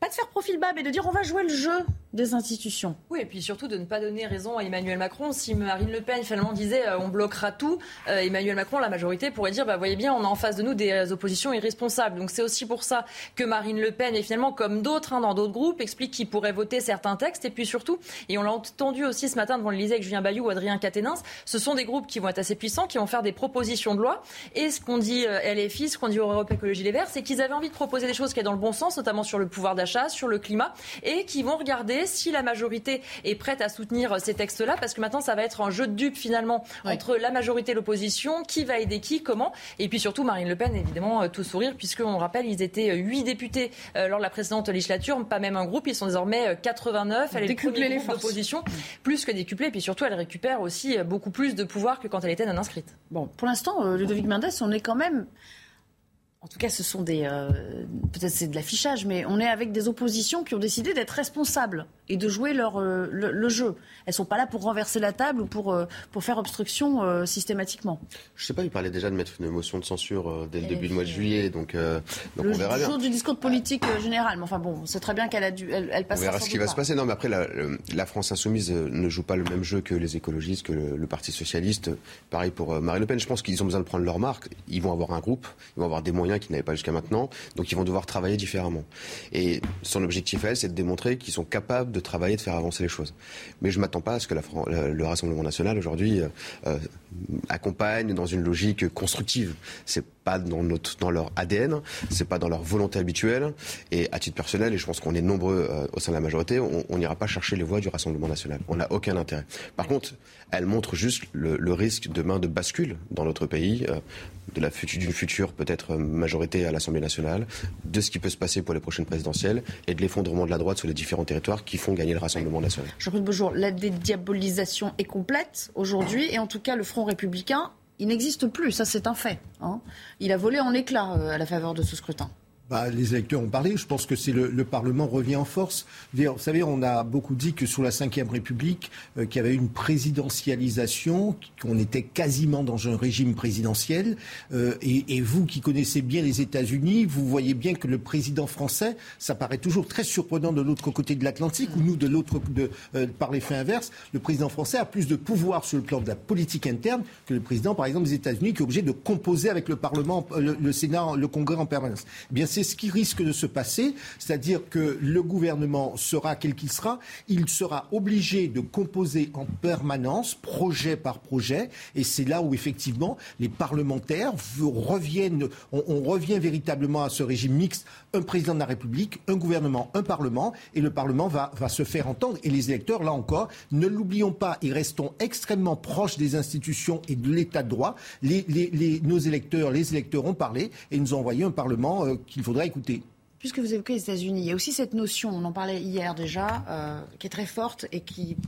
pas de faire profil bas, mais de dire on va jouer le jeu des institutions. Oui, et puis surtout de ne pas donner raison à Emmanuel Macron. Si Marine Le Pen finalement disait euh, on bloquera tout, euh, Emmanuel Macron, la majorité, pourrait dire bah voyez bien, on a en face de nous des oppositions irresponsables. Donc c'est aussi pour ça que Marine Le Pen, et finalement comme d'autres hein, dans d'autres groupes, explique qu'ils pourraient voter certains textes. Et puis surtout, et on l'a entendu aussi ce matin devant l'Élysée avec Julien Bayou ou Adrien Quatennens, ce sont des groupes qui vont être assez puissants, qui vont faire des propositions de loi. Et ce qu'on dit euh, LFI, ce qu'on dit Europe Écologie Les Verts, c'est qu'ils avaient envie de proposer des choses qui est dans le bon sens, notamment sur le pouvoir d'achat, sur le climat, et qui vont regarder si la majorité est prête à soutenir ces textes-là, parce que maintenant, ça va être un jeu de dupes finalement entre la majorité et l'opposition, qui va aider qui, comment, et puis surtout Marine Le Pen, évidemment, euh, tout sourire, puisqu'on le rappelle, ils étaient euh, huit députés euh, lors de la précédente législature, pas même un groupe, ils sont désormais 89. Elle est le les d'opposition, plus que décuplé, et puis surtout, elle récupère aussi beaucoup plus de pouvoir que quand elle était non inscrite. Bon, pour l'instant, Ludovic Mendes, on est quand même en tout cas, ce sont des. Euh, peut-être c'est de l'affichage, mais on est avec des oppositions qui ont décidé d'être responsables et de jouer leur, euh, le, jeu. Elles ne sont pas là pour renverser la table ou pour, euh, pour faire obstruction systématiquement. Je ne sais pas, il parlait déjà de mettre une motion de censure dès le début du mois de juillet, donc, donc le on verra bien. jour du discours de politique général, mais enfin bon, c'est très bien qu'elle a dû, elle, elle passe. On verra ce qui va se passer. Non, mais après, la, la, France insoumise ne joue pas le même jeu que les écologistes, que le, Parti socialiste. Pareil pour Marine Le Pen. Je pense qu'ils ont besoin de prendre leur marque. Ils vont avoir un groupe, ils vont avoir des moyens qu'ils n'avaient pas jusqu'à maintenant, donc ils vont devoir travailler différemment. Et son objectif, elle, c'est de démontrer qu'ils sont capables de travailler, de faire avancer les choses. Mais je ne m'attends pas à ce que le Rassemblement national, aujourd'hui, euh, euh, accompagne dans une logique constructive. C'est pas dans, notre, dans leur ADN, c'est pas dans leur volonté habituelle. Et à titre personnel, et je pense qu'on est nombreux euh, au sein de la majorité, on n'ira pas chercher les voix du Rassemblement national. On n'a aucun intérêt. Par contre, elle montre juste le, risque demain de bascule dans notre pays, euh, de la d'une future peut-être majorité à l'Assemblée nationale, de ce qui peut se passer pour les prochaines présidentielles et de l'effondrement de la droite sur les différents territoires qui font gagner le Rassemblement national. Jean-Claude Beaujour, la dédiabolisation est complète aujourd'hui et en tout cas le Front républicain, il n'existe plus, ça c'est un fait. Hein. Il a volé en éclats euh, à la faveur de ce scrutin. Bah, les électeurs ont parlé. Je pense que c'est le, Parlement revient en force. Vous savez, on a beaucoup dit que sous la Ve République, euh, qu'il y avait une présidentialisation, qu'on était quasiment dans un régime présidentiel. Euh, et, vous qui connaissez bien les États-Unis, vous voyez bien que le président français, ça paraît toujours très surprenant de l'autre côté de l'Atlantique, ou nous de l'autre, euh, par l'effet inverse, le président français a plus de pouvoir sur le plan de la politique interne que le président, par exemple, des États-Unis, qui est obligé de composer avec le Parlement, le, Sénat, le Congrès en permanence. Eh bien, c'est ce qui risque de se passer, c'est-à-dire que le gouvernement sera quel qu'il sera, il sera obligé de composer en permanence, projet par projet, et c'est là où effectivement les parlementaires reviennent, on, revient véritablement à ce régime mixte, un président de la République, un gouvernement, un parlement, et le parlement va, se faire entendre, et les électeurs, là encore, ne l'oublions pas, et restons extrêmement proches des institutions et de l'état de droit. nos électeurs, les électeurs ont parlé et nous ont envoyé un parlement euh, qu'il faudrait écouter. Puisque vous évoquez les États-Unis, il y a aussi cette notion, on en parlait hier déjà, euh, qui est très forte et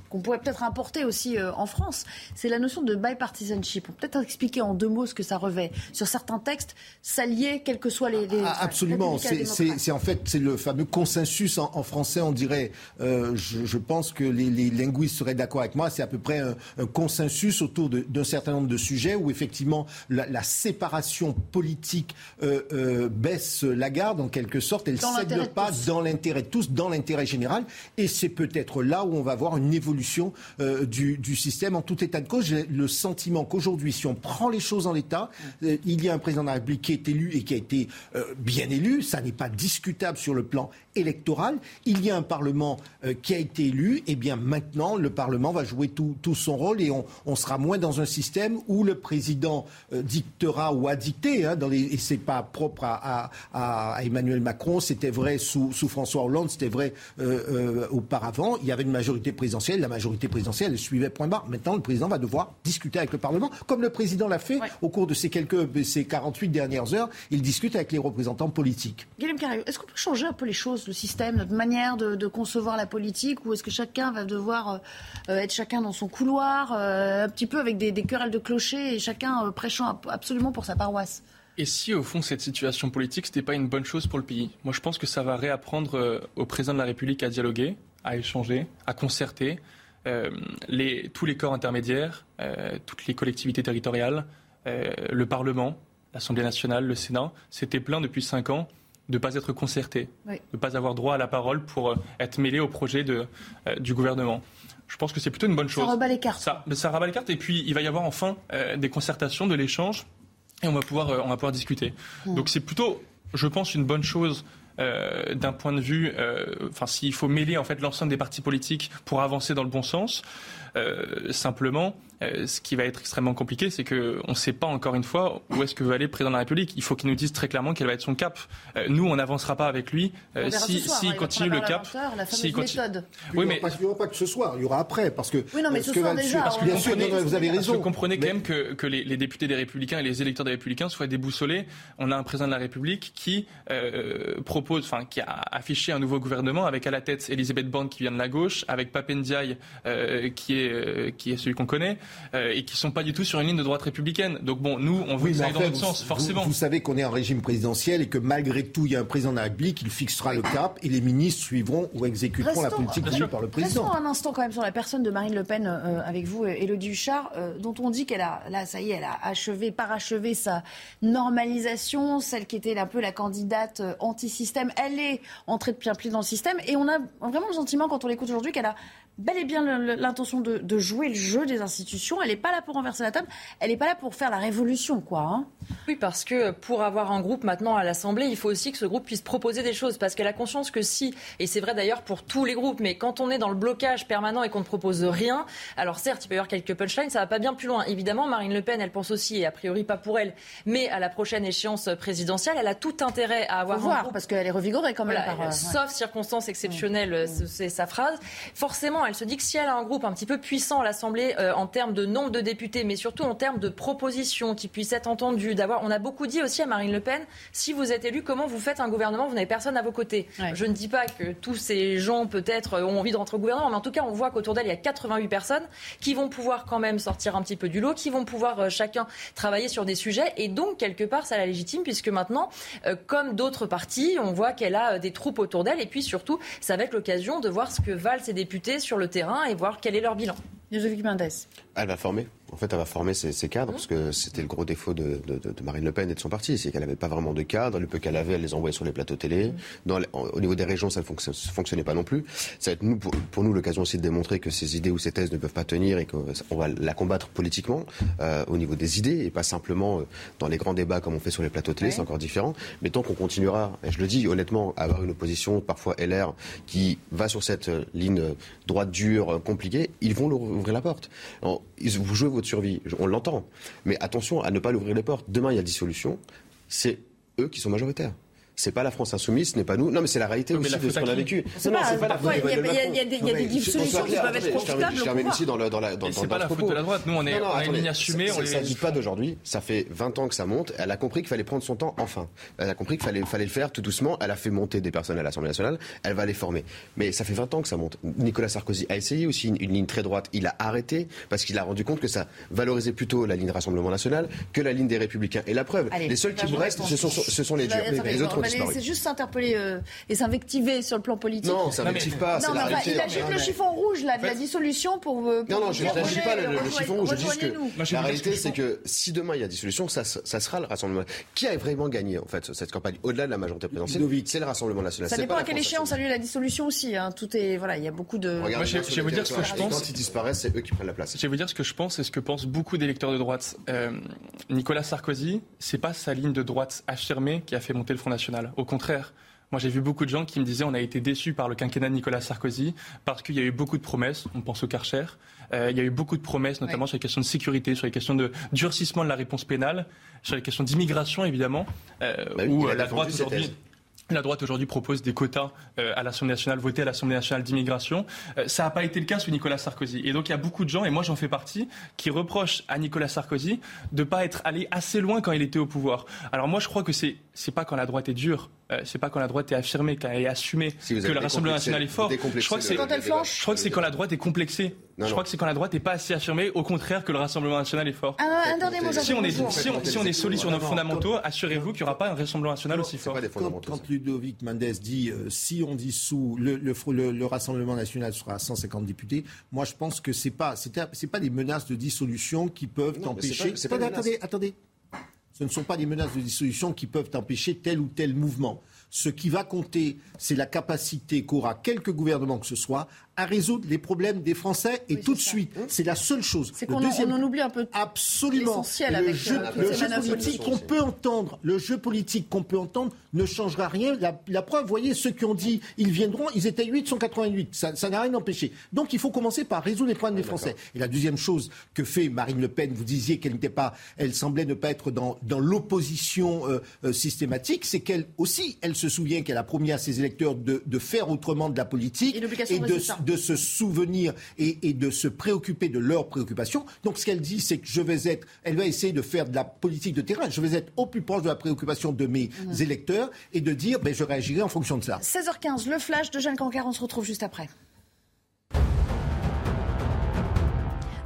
qu'on pourrait peut-être importer aussi euh, en France. C'est la notion de bipartisanship. On peut peut-être expliquer en deux mots ce que ça revêt. Sur certains textes, s'allier, quels que soient les. Ah, absolument. C'est en fait c'est le fameux consensus en, français. On dirait, euh, je, pense que les, linguistes seraient d'accord avec moi. C'est à peu près un, consensus autour d'un certain nombre de sujets où effectivement la, la séparation politique baisse la garde en quelque sorte sorte, elle ne cède pas dans l'intérêt de tous, dans l'intérêt général. Et c'est peut-être là où on va voir une évolution euh, du, du, système. En tout état de cause, j'ai le sentiment qu'aujourd'hui, si on prend les choses en l'état, euh, il y a un président de la République qui est élu et qui a été euh, bien élu. Ça n'est pas discutable sur le plan électoral. Il y a un Parlement qui a été élu. Et eh bien maintenant, le Parlement va jouer tout, tout son rôle et on, on, sera moins dans un système où le président dictera ou a dicté. Hein, dans les, et c'est pas propre à, à, à Emmanuel Macron. C'était vrai sous, sous, François Hollande. C'était vrai euh, auparavant. Il y avait une majorité présidentielle. La majorité présidentielle elle suivait point barre. Maintenant, le président va devoir discuter avec le Parlement, comme le président l'a fait au cours de ces quelques ces 48 dernières heures. Il discute avec les représentants politiques. Guillaume Carrier, est-ce qu'on peut changer un peu les choses le système, notre manière de, concevoir la politique, ou est-ce que chacun va devoir euh, être chacun dans son couloir, euh, un petit peu avec des, querelles de clocher et chacun euh, prêchant absolument pour sa paroisse? Et si, au fond, cette situation politique, ce n'était pas une bonne chose pour le pays? Moi, je pense que ça va réapprendre au président de la République à dialoguer, à échanger, à concerter les, tous les corps intermédiaires, toutes les collectivités territoriales, le Parlement, l'Assemblée nationale, le Sénat. C'était plein depuis cinq ans de ne pas être concerté, de ne pas avoir droit à la parole pour euh, être mêlé au projet de, euh, du gouvernement. Je pense que c'est plutôt une bonne chose. Ça rabat les cartes. Ça, ça rabat les cartes et puis il va y avoir enfin euh, des concertations, de l'échange et on va pouvoir, on va pouvoir discuter. Mmh. Donc c'est plutôt, je pense, une bonne chose d'un point de vue, enfin s'il faut mêler en fait l'ensemble des partis politiques pour avancer dans le bon sens. Simplement, euh, ce qui va être extrêmement compliqué, c'est qu'on ne sait pas encore une fois où est-ce que va aller le président de la République. Il faut qu'il nous dise très clairement quel va être son cap. Euh, nous, on n'avancera pas avec lui euh, si, s'il continue le cap. S'il continue. Oui, mais il n'y aura pas que ce soir. Il y aura après, parce que. Oui, non, mais ce, soir déjà. Parce que bien sûr, vous avez raison. Vous comprenez quand même que, que les, les, députés des Républicains et les électeurs des Républicains soient déboussolés. On a un président de la République qui propose, enfin, qui a affiché un nouveau gouvernement avec à la tête Elisabeth Borne qui vient de la gauche, avec Papendiaï qui est qui est celui qu'on connaît et qui sont pas du tout sur une ligne de droite républicaine. Donc bon, nous, on veut que ça aille dans notre sens, forcément. Vous, savez qu'on est en régime présidentiel et que malgré tout, il y a un président de la République, il fixera le cap et les ministres suivront ou exécuteront la politique voulue par le président. Restons un instant quand même sur la personne de Marine Le Pen euh, avec vous, Élodie Huchard, euh, dont on dit qu'elle a, là, ça y est, elle a achevé, parachevé sa normalisation, celle qui était un peu la candidate euh, anti-système. Elle est entrée de plein pied dans le système et on a vraiment le sentiment, quand on l'écoute aujourd'hui, qu'elle a bel et bien l'intention de, jouer le jeu des institutions. Elle n'est pas là pour renverser la table, elle n'est pas là pour faire la révolution, quoi. Hein. Oui, parce que pour avoir un groupe maintenant à l'Assemblée, il faut aussi que ce groupe puisse proposer des choses, parce qu'elle a conscience que si, et c'est vrai d'ailleurs pour tous les groupes, mais quand on est dans le blocage permanent et qu'on ne propose rien, alors certes, il peut y avoir quelques punchlines, ça va pas bien plus loin. Évidemment, Marine Le Pen, elle pense aussi, et a priori pas pour elle, mais à la prochaine échéance présidentielle, elle a tout intérêt à avoir voir, parce qu'elle est revigorée quand même. Euh, sauf circonstances exceptionnelles, mmh. c'est sa phrase. Forcément, elle se dit que si elle a un groupe un petit peu puissant à l'Assemblée euh, en termes de nombre de députés, mais surtout en termes de propositions qui puissent être entendues, d'avoir, on a beaucoup dit aussi à Marine Le Pen, si vous êtes élu, comment vous faites un gouvernement Vous n'avez personne à vos côtés. Je ne dis pas que tous ces gens peut-être ont envie de rentrer au gouvernement, mais en tout cas, on voit qu'autour d'elle, il y a 88 personnes qui vont pouvoir quand même sortir un petit peu du lot, qui vont pouvoir euh, chacun travailler sur des sujets, et donc quelque part, ça la légitime, puisque maintenant, euh, comme d'autres partis, on voit qu'elle a des troupes autour d'elle, et puis surtout, ça va être l'occasion de voir ce que valent ces députés sur le terrain et voir quel est leur bilan. Elle va former. En fait, elle va former ses, cadres, parce que c'était le gros défaut de, Marine Le Pen et de son parti, c'est qu'elle n'avait pas vraiment de cadres. Le peu qu'elle avait, elle les envoyait sur les plateaux télé. au niveau des régions, ça ne fonctionnait pas non plus. Ça va être nous, pour, nous l'occasion aussi de démontrer que ces idées ou ces thèses ne peuvent pas tenir et qu'on va la combattre politiquement euh, au niveau des idées et pas simplement euh, dans les grands débats comme on fait sur les plateaux télé, c'est encore différent. Mais tant qu'on continuera, et je le dis honnêtement, à avoir une opposition, parfois LR, qui va sur cette euh, ligne droite dure, compliquée, ils vont leur ouvrir la porte. Vous jouez votre survie, on l'entend. Mais attention à ne pas l'ouvrir les portes. Demain, il y a dissolution. C'est eux qui sont majoritaires c'est pas la France insoumise, ce n'est pas nous. Non, mais c'est la réalité aussi de ce qu'on a vécu. Non, c'est pas la Il y a des solutions qui peuvent être profitables. Je termine ici dans le dans la dans C'est pas la faute de la droite. Nous, on est on une ligne assumée. Ça dit pas d'aujourd'hui. Ça fait 20 ans que ça monte. Elle a compris qu'il fallait prendre son temps. Enfin, elle a compris qu'il fallait fallait le faire tout doucement. Elle a fait monter des personnes à l'Assemblée nationale. Elle va les former. Mais ça fait 20 ans que ça monte. Nicolas Sarkozy a essayé aussi une ligne très droite. Il a arrêté parce qu'il a rendu compte que ça valorisait plutôt la ligne Rassemblement national que la ligne des Républicains. Et la preuve, les seuls qui vous restent, ce sont les durs. Les autres c'est juste s'interpeller euh, et s'invectiver sur le plan politique. Non, ça n'invective pas, la réalité. Il agite le chiffon rouge là, de la dissolution pour. non, non, je n'agite pas le, chiffon rouge. Je dis que la réalité, c'est que si demain il y a dissolution, ça, ça sera le Rassemblement. Qui a vraiment gagné en fait cette campagne au-delà de la majorité présidentielle C'est le Rassemblement national. Ça dépend à quelle échéance a lieu la dissolution aussi. Hein. Tout est voilà, il y a beaucoup de. Je vais vous dire ce que je pense. Quand ils disparaissent, c'est eux qui prennent la place. Je vais vous dire ce que je pense et ce que pensent beaucoup d'électeurs de droite. Euh, Nicolas Sarkozy, c'est pas sa ligne de droite affirmée qui a fait monter le Front National. Au contraire. Moi, j'ai vu beaucoup de gens qui me disaient on a été déçus par le quinquennat de Nicolas Sarkozy parce qu'il y a eu beaucoup de promesses. On pense au Karcher. Euh, il y a eu beaucoup de promesses, notamment sur les questions de sécurité, sur les questions de durcissement de la réponse pénale, sur les questions d'immigration, évidemment, euh, bah où la droite aujourd'hui la droite aujourd'hui propose des quotas euh, à l'Assemblée nationale, votés à l'Assemblée nationale d'immigration. Euh, ça n'a pas été le cas sous Nicolas Sarkozy. Et donc il y a beaucoup de gens, et moi j'en fais partie, qui reprochent à Nicolas Sarkozy de ne pas être allé assez loin quand il était au pouvoir. Alors moi je crois que c'est c'est pas quand la droite est dure, euh, c'est pas quand la droite est affirmée, quand elle est assumée que le Rassemblement national est fort. Je crois que c'est quand elle flanche. Je crois que c'est quand la droite est complexée. je crois que c'est quand la droite n'est pas assez affirmée, au contraire que le Rassemblement national est fort. Ah, si on est si on, si on est solide sur nos fondamentaux, assurez-vous qu'il n'y aura pas un Rassemblement national aussi fort. Quand, Ludovic Mendes dit euh, si on dissout le, le, le, Rassemblement national sera à 150 députés, moi je pense que c'est pas c'est pas des menaces de dissolution qui peuvent empêcher. Attendez, attendez, ce ne sont pas des menaces de dissolution qui peuvent empêcher tel ou tel mouvement. Ce qui va compter, c'est la capacité qu'aura quelque gouvernement que ce soit à résoudre les problèmes des Français et tout de suite. C'est la seule chose. C'est qu'on en oublie un peu absolument le avec jeu, euh, le jeu politique qu'on peut entendre, le jeu politique qu'on peut entendre ne changera rien. La, preuve, vous voyez, ceux qui ont dit ils viendront, ils étaient 888. Ça n'a rien empêché. Donc il faut commencer par résoudre les problèmes des Français. Et la deuxième chose que fait Marine Le Pen, vous disiez qu'elle n'était pas, elle semblait ne pas être dans, dans l'opposition euh, euh, systématique, c'est qu'elle aussi, elle se souvient qu'elle a promis à ses électeurs de, de faire autrement de la politique et, et de, de se souvenir et, de se préoccuper de leurs préoccupations. Donc ce qu'elle dit, c'est que je vais être, elle va essayer de faire de la politique de terrain. Je vais être au plus proche de la préoccupation de mes mmh. électeurs et de dire, ben, je réagirai en fonction de ça. 16h15, le flash de Jeanne Cancar, on se retrouve juste après.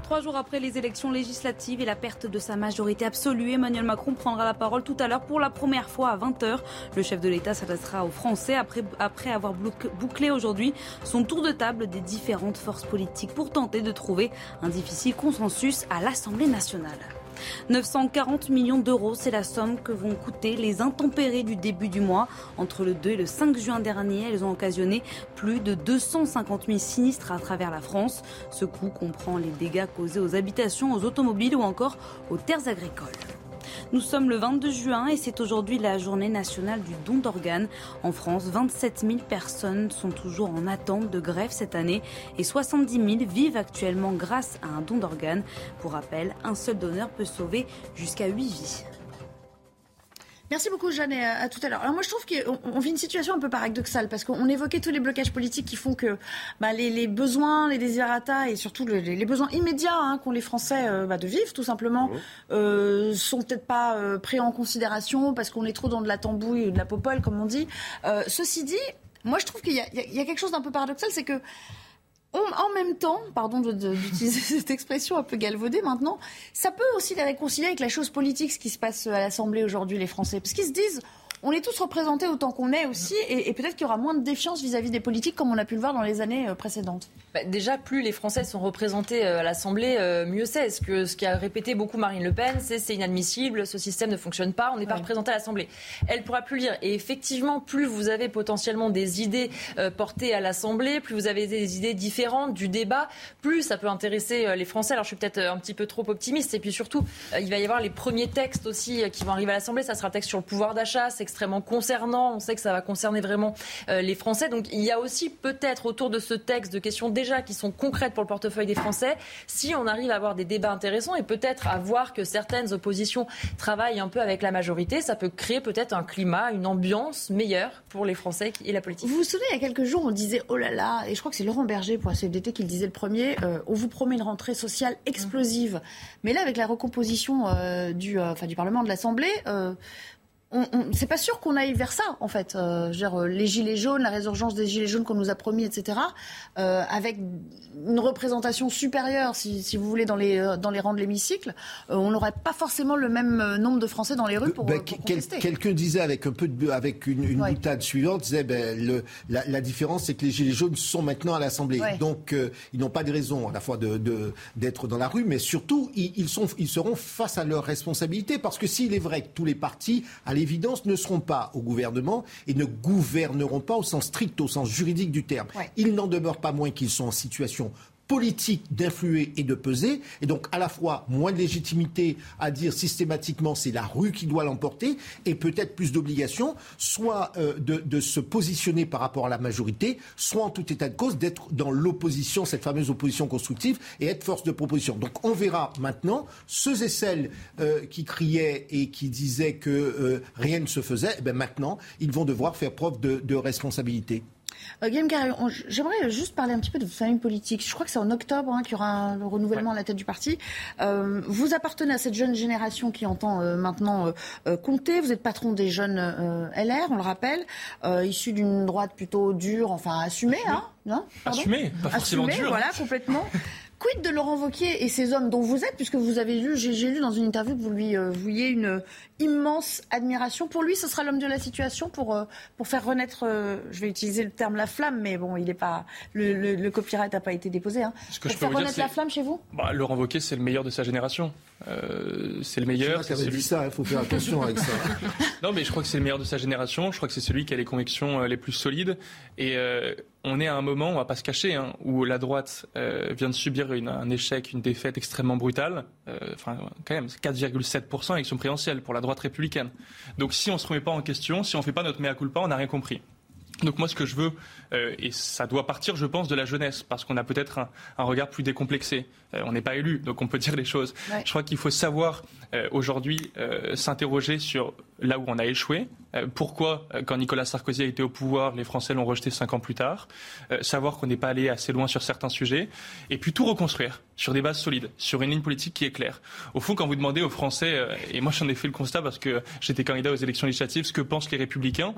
Trois jours après les élections législatives et la perte de sa majorité absolue, Emmanuel Macron prendra la parole tout à l'heure pour la première fois à 20h. Le chef de l'État s'adressera aux Français après, après avoir bouclé aujourd'hui son tour de table des différentes forces politiques pour tenter de trouver un difficile consensus à l'Assemblée nationale. 940 millions d'euros, c'est la somme que vont coûter les intempéries du début du mois. Entre le 2 et le 5 juin dernier, elles ont occasionné plus de 250 000 sinistres à travers la France. Ce coût comprend les dégâts causés aux habitations, aux automobiles ou encore aux terres agricoles. Nous sommes le 22 juin et c'est aujourd'hui la journée nationale du don d'organes. En France, 27 000 personnes sont toujours en attente de greffe cette année et 70 000 vivent actuellement grâce à un don d'organes. Pour rappel, un seul donneur peut sauver jusqu'à 8 vies. Merci beaucoup, Jeanne, et à, tout à l'heure. Alors moi, je trouve qu'on vit une situation un peu paradoxale, parce qu'on évoquait tous les blocages politiques qui font que bah, les, besoins, les désirata et surtout les, besoins immédiats hein, qu'ont les Français euh, bah, de vivre, tout simplement, euh, sont peut-être pas euh, pris en considération parce qu'on est trop dans de la tambouille ou de la popole, comme on dit. Euh, ceci dit, moi, je trouve qu'il y, y, a quelque chose d'un peu paradoxal, c'est que en même temps, pardon d'utiliser cette expression un peu galvaudée maintenant, ça peut aussi les réconcilier avec la chose politique, ce qui se passe à l'Assemblée aujourd'hui, les Français. Parce qu'ils se disent, on est tous représentés autant qu'on est aussi, et, peut-être qu'il y aura moins de défiance vis-à-vis des politiques, comme on a pu le voir dans les années euh, précédentes. Bah, déjà, plus les Français sont représentés euh, à l'Assemblée, euh, mieux c'est. Ce, que, ce qu'a répété beaucoup Marine Le Pen, c'est c'est inadmissible, ce système ne fonctionne pas, on n'est pas représenté à l'Assemblée. Elle pourra plus lire. Et effectivement, plus vous avez potentiellement des idées portées à l'Assemblée, plus vous avez des idées différentes du débat, plus ça peut intéresser les Français. Alors je suis peut-être un petit peu trop optimiste. Et puis surtout, il va y avoir les premiers textes aussi qui vont arriver à l'Assemblée. Ça sera le texte sur le pouvoir d'achat, c'est extrêmement concernant. On sait que ça va concerner vraiment euh, les Français. Donc il y a aussi peut-être autour de ce texte de questions déjà qui sont concrètes pour le portefeuille des Français. Si on arrive à avoir des débats intéressants et peut-être à voir que certaines oppositions travaillent un peu avec la majorité, ça peut créer peut-être un climat, une ambiance meilleure pour les Français et la politique. Vous vous souvenez, il y a quelques jours, on disait oh là là, et je crois que c'est Laurent Berger pour la CFDT qui le disait le premier, euh, on vous promet une rentrée sociale explosive. Mais là, avec la recomposition euh, du, du Parlement de l'Assemblée, c'est pas sûr qu'on aille vers ça, en fait. Euh, euh, les gilets jaunes, la résurgence des gilets jaunes qu'on nous a promis, etc., euh, avec une représentation supérieure, si, vous voulez, dans les, dans les rangs de l'hémicycle, on n'aurait pas forcément le même nombre de Français dans les rues pour, ben, Quelqu'un disait avec un peu de, avec une, une boutade suivante, disait ben, le, la, différence, c'est que les gilets jaunes sont maintenant à l'Assemblée, donc ils n'ont pas de raison à la fois de, d'être dans la rue, mais surtout ils, sont, ils seront face à leurs responsabilités, parce que s'il est vrai que tous les partis, à l'évidence, ne seront pas au gouvernement et ne gouverneront pas au sens strict, au sens juridique du terme. Il n'en demeure pas moins qu'ils sont en situation politique d'influer et de peser, et donc à la fois moins de légitimité à dire systématiquement c'est la rue qui doit l'emporter, et peut-être plus d'obligation, soit euh, de, se positionner par rapport à la majorité, soit en tout état de cause d'être dans l'opposition, cette fameuse opposition constructive, et être force de proposition. Donc on verra maintenant ceux et celles euh, qui criaient et qui disaient que euh, rien ne se faisait, eh bien maintenant ils vont devoir faire preuve de responsabilité. Euh, j'aimerais juste parler un petit peu de votre famille politique. Je crois que c'est en octobre hein, qu'il y aura le renouvellement à la tête du parti. Euh, vous appartenez à cette jeune génération qui entend euh, maintenant compter. Vous êtes patron des jeunes LR, on le rappelle, issu d'une droite plutôt dure, enfin assumée. Hein, non? Assumée, pas forcément assumée, Voilà, complètement. Quid de Laurent Vauquier et ces hommes dont vous êtes, puisque vous avez lu, j'ai lu dans une interview que vous lui euh, vouliez une immense admiration. Pour lui, ce sera l'homme de la situation pour, euh, pour faire renaître, euh, je vais utiliser le terme la flamme, mais bon, il est pas, le, le, copyright n'a pas été déposé. Hein. pour faire renaître la flamme chez vous? Bah, Laurent Vauquier, c'est le meilleur de sa génération. c'est le meilleur. C'est celui... ça, il faut faire attention avec ça. non, mais je crois que c'est le meilleur de sa génération. Je crois que c'est celui qui a les convictions les plus solides. Et on est à un moment, on va pas se cacher, hein, où la droite euh, vient de subir un échec, une défaite extrêmement brutale. Euh, enfin, quand même, 4,7% élection présidentielle pour la droite républicaine. Donc, si on se remet pas en question, si on fait pas notre mea culpa, on n'a rien compris. Donc moi, ce que je veux, euh, et ça doit partir, je pense, de la jeunesse, parce qu'on a peut-être un, regard plus décomplexé. Euh, on n'est pas élu, donc on peut dire les choses. Je crois qu'il faut savoir euh, aujourd'hui s'interroger sur là où on a échoué. pourquoi, quand Nicolas Sarkozy a été au pouvoir, les Français l'ont rejeté cinq ans plus tard. savoir qu'on n'est pas allé assez loin sur certains sujets. Et puis tout reconstruire sur des bases solides, sur une ligne politique qui est claire. Au fond, quand vous demandez aux Français, et moi j'en ai fait le constat parce que j'étais candidat aux élections législatives, ce que pensent les Républicains,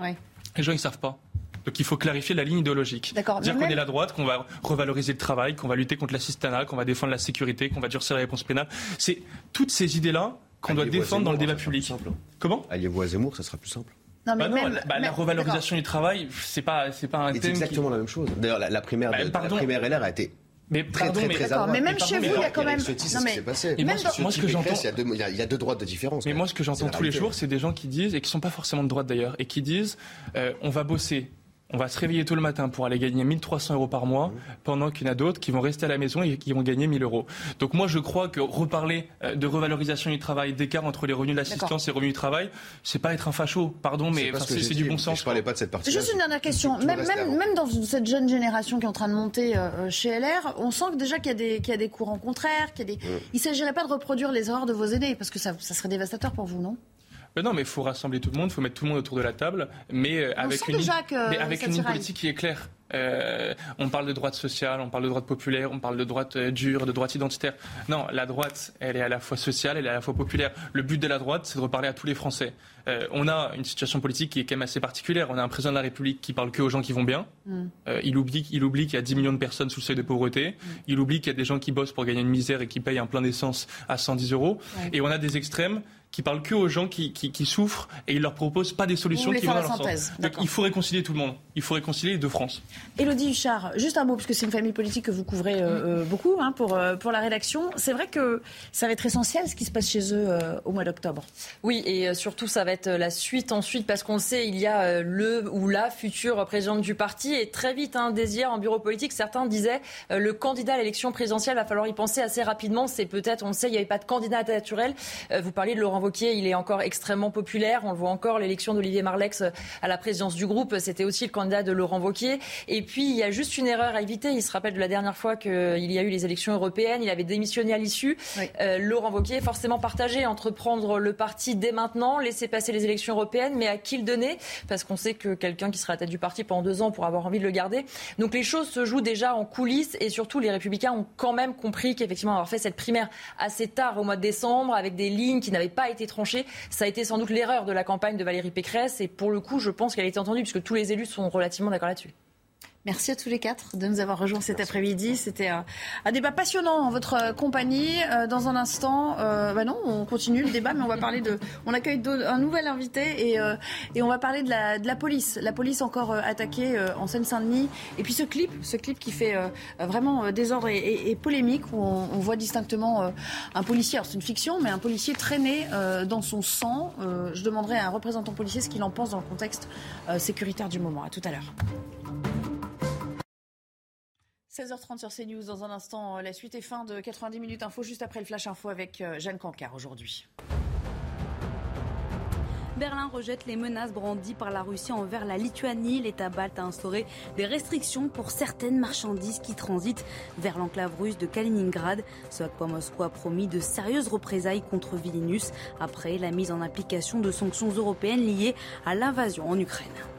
les gens ils savent pas. Donc il faut clarifier la ligne idéologique. Dire qu'on est la droite, qu'on va revaloriser le travail, qu'on va lutter contre l'assistanat, qu'on va défendre la sécurité, qu'on va durcir la réponse pénale. C'est toutes ces idées-là qu'on doit défendre dans le débat public. Comment? Alliez-vous à Zemmour, ça sera plus simple. Non, mais bah bah, la revalorisation du travail, c'est pas, c'est pas un thème. C'est exactement la même chose. D'ailleurs, la, primaire, bah, la primaire LR a été mais très, très, très, mais, mais même chez vous, il y a quand même. Non, mais, passé. moi, moi, ce que j'entends, il, y, a deux droites de différence. Mais moi, ce que j'entends tous les jours, c'est des gens qui disent, et qui sont pas forcément de droite d'ailleurs, et qui disent, euh, on va bosser on va se réveiller tôt le matin pour aller gagner 1300 euros par mois, pendant qu'il y en a d'autres qui vont rester à la maison et qui vont gagner 1000 euros. Donc moi, je crois que reparler euh, de revalorisation du travail, d'écart entre les revenus de l'assistance et les revenus du travail, c'est pas être un facho, pardon, mais c'est du bon sens. Je parlais pas de cette partie. Juste une dernière question. Même, même, dans cette jeune génération qui est en train de monter euh, euh, chez LR, on sent que déjà qu'il y, y, a des courants contraires, qu'il y a des... Il s'agirait pas de reproduire les erreurs de vos aînés, parce que ça, ça serait dévastateur pour vous, non? Non, mais il faut rassembler tout le monde, il faut mettre tout le monde autour de la table, mais euh, avec une, mais avec une ligne politique qui est claire. Euh, on parle de droite sociale, on parle de droite populaire, on parle de droite euh, dure, de droite identitaire. Non, la droite, elle est à la fois sociale, elle est à la fois populaire. Le but de la droite, c'est de reparler à tous les Français. Euh, on a une situation politique qui est quand même assez particulière. On a un président de la République qui parle que aux gens qui vont bien. Mm. il oublie, il oublie qu'il y a 10 millions de personnes sous le seuil de pauvreté. Mm. Il oublie qu'il y a des gens qui bossent pour gagner une misère et qui payent un plein d'essence à 110 euros. Et on a des extrêmes qui parle que aux gens qui, souffrent et il leur propose pas des solutions qui vont dans leur sens. il faut réconcilier tout le monde. Il faut réconcilier les deux France. Élodie Huchard, juste un mot, parce que c'est une famille politique que vous couvrez euh, euh, beaucoup hein, pour, euh, pour la rédaction. C'est vrai que ça va être essentiel ce qui se passe chez eux au mois d'octobre. Oui, et surtout ça va être la suite ensuite, parce qu'on sait, il y a le ou la future présidente du parti. Et très vite, hein, dès hier en bureau politique, certains disaient le candidat à l'élection présidentielle, va falloir y penser assez rapidement. C'est peut-être, on le sait, il n'y avait pas de candidat naturel. vous parliez de Laurent il est encore extrêmement populaire. On le voit encore, l'élection d'Olivier Marlex à la présidence du groupe, c'était aussi le candidat de Laurent Wauquiez. Et puis, il y a juste une erreur à éviter. Il se rappelle de la dernière fois qu'il y a eu les élections européennes. Il avait démissionné à l'issue. Euh, Laurent Wauquiez est forcément partagé entre prendre le parti dès maintenant, laisser passer les élections européennes, mais à qui le donner? Parce qu'on sait que quelqu'un qui sera à la tête du parti pendant deux ans pour avoir envie de le garder. Donc les choses se jouent déjà en coulisses et surtout les républicains ont quand même compris qu'effectivement avoir fait cette primaire assez tard au mois de décembre avec des lignes qui n'avaient pas été tranchées, ça a été sans doute l'erreur de la campagne de Valérie Pécresse et pour le coup je pense qu'elle a été entendue puisque tous les élus sont relativement d'accord là-dessus. Merci à tous les quatre de nous avoir rejoints cet après-midi. C'était un, débat passionnant en votre euh, compagnie. Euh, dans un instant, euh, bah non, on continue le débat, mais on va parler de. On accueille un nouvel invité et, et on va parler de la, de la police. La police encore attaquée en Seine-Saint-Denis. Et puis ce clip, ce clip qui fait vraiment désordre et, et, polémique où on, voit distinctement un policier. Alors c'est une fiction, mais un policier traîné dans son sang. je demanderai à un représentant policier ce qu'il en pense dans le contexte sécuritaire du moment. À tout à l'heure. 16h30 sur CNews. Dans un instant, la suite et fin de 90 minutes info, juste après le flash info avec euh, Jeanne Cancard aujourd'hui. Berlin rejette les menaces brandies par la Russie envers la Lituanie. L'État balte a instauré des restrictions pour certaines marchandises qui transitent vers l'enclave russe de Kaliningrad. Ce à quoi Moscou a promis de sérieuses représailles contre Vilnius après la mise en application de sanctions européennes liées à l'invasion en Ukraine.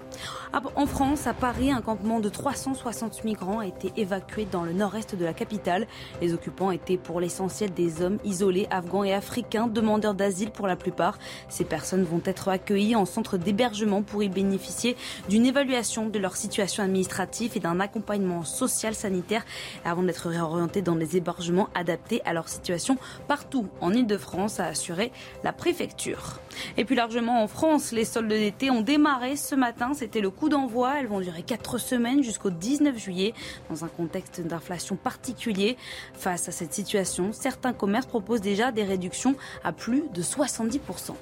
Ah, en France, à Paris, un campement de 360 migrants a été évacué dans le nord-est de la capitale. Les occupants étaient pour l'essentiel des hommes isolés, afghans et africains, demandeurs d'asile pour la plupart. Ces personnes vont être accueillies en centre d'hébergement pour y bénéficier d'une évaluation de leur situation administrative et d'un accompagnement social sanitaire avant d'être réorientés dans des hébergements adaptés à leur situation partout en Ile-de-France, a assuré la préfecture. Et puis largement en France, les soldes d'été ont démarré ce matin. C'était le coup d'envoi. Elles vont durer quatre semaines jusqu'au 19 juillet dans un contexte d'inflation particulier. Face à cette situation, certains commerces proposent déjà des réductions à plus de 70%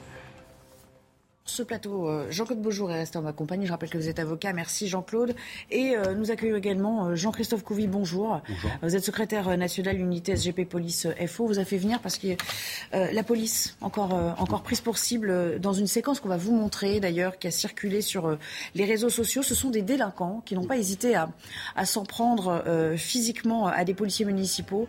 ce plateau, euh, Jean-Claude Beaujour est resté en ma compagnie. Je rappelle que vous êtes avocat. Merci Jean-Claude. Et euh, nous accueillons également euh, Jean-Christophe Couvi. Bonjour. bonjour. Vous êtes secrétaire national unité SGP Police FO. Vous a fait venir parce que la police, encore, encore prise pour cible dans une séquence qu'on va vous montrer d'ailleurs, qui a circulé sur les réseaux sociaux. Ce sont des délinquants qui n'ont pas hésité à, à s'en prendre physiquement à des policiers municipaux.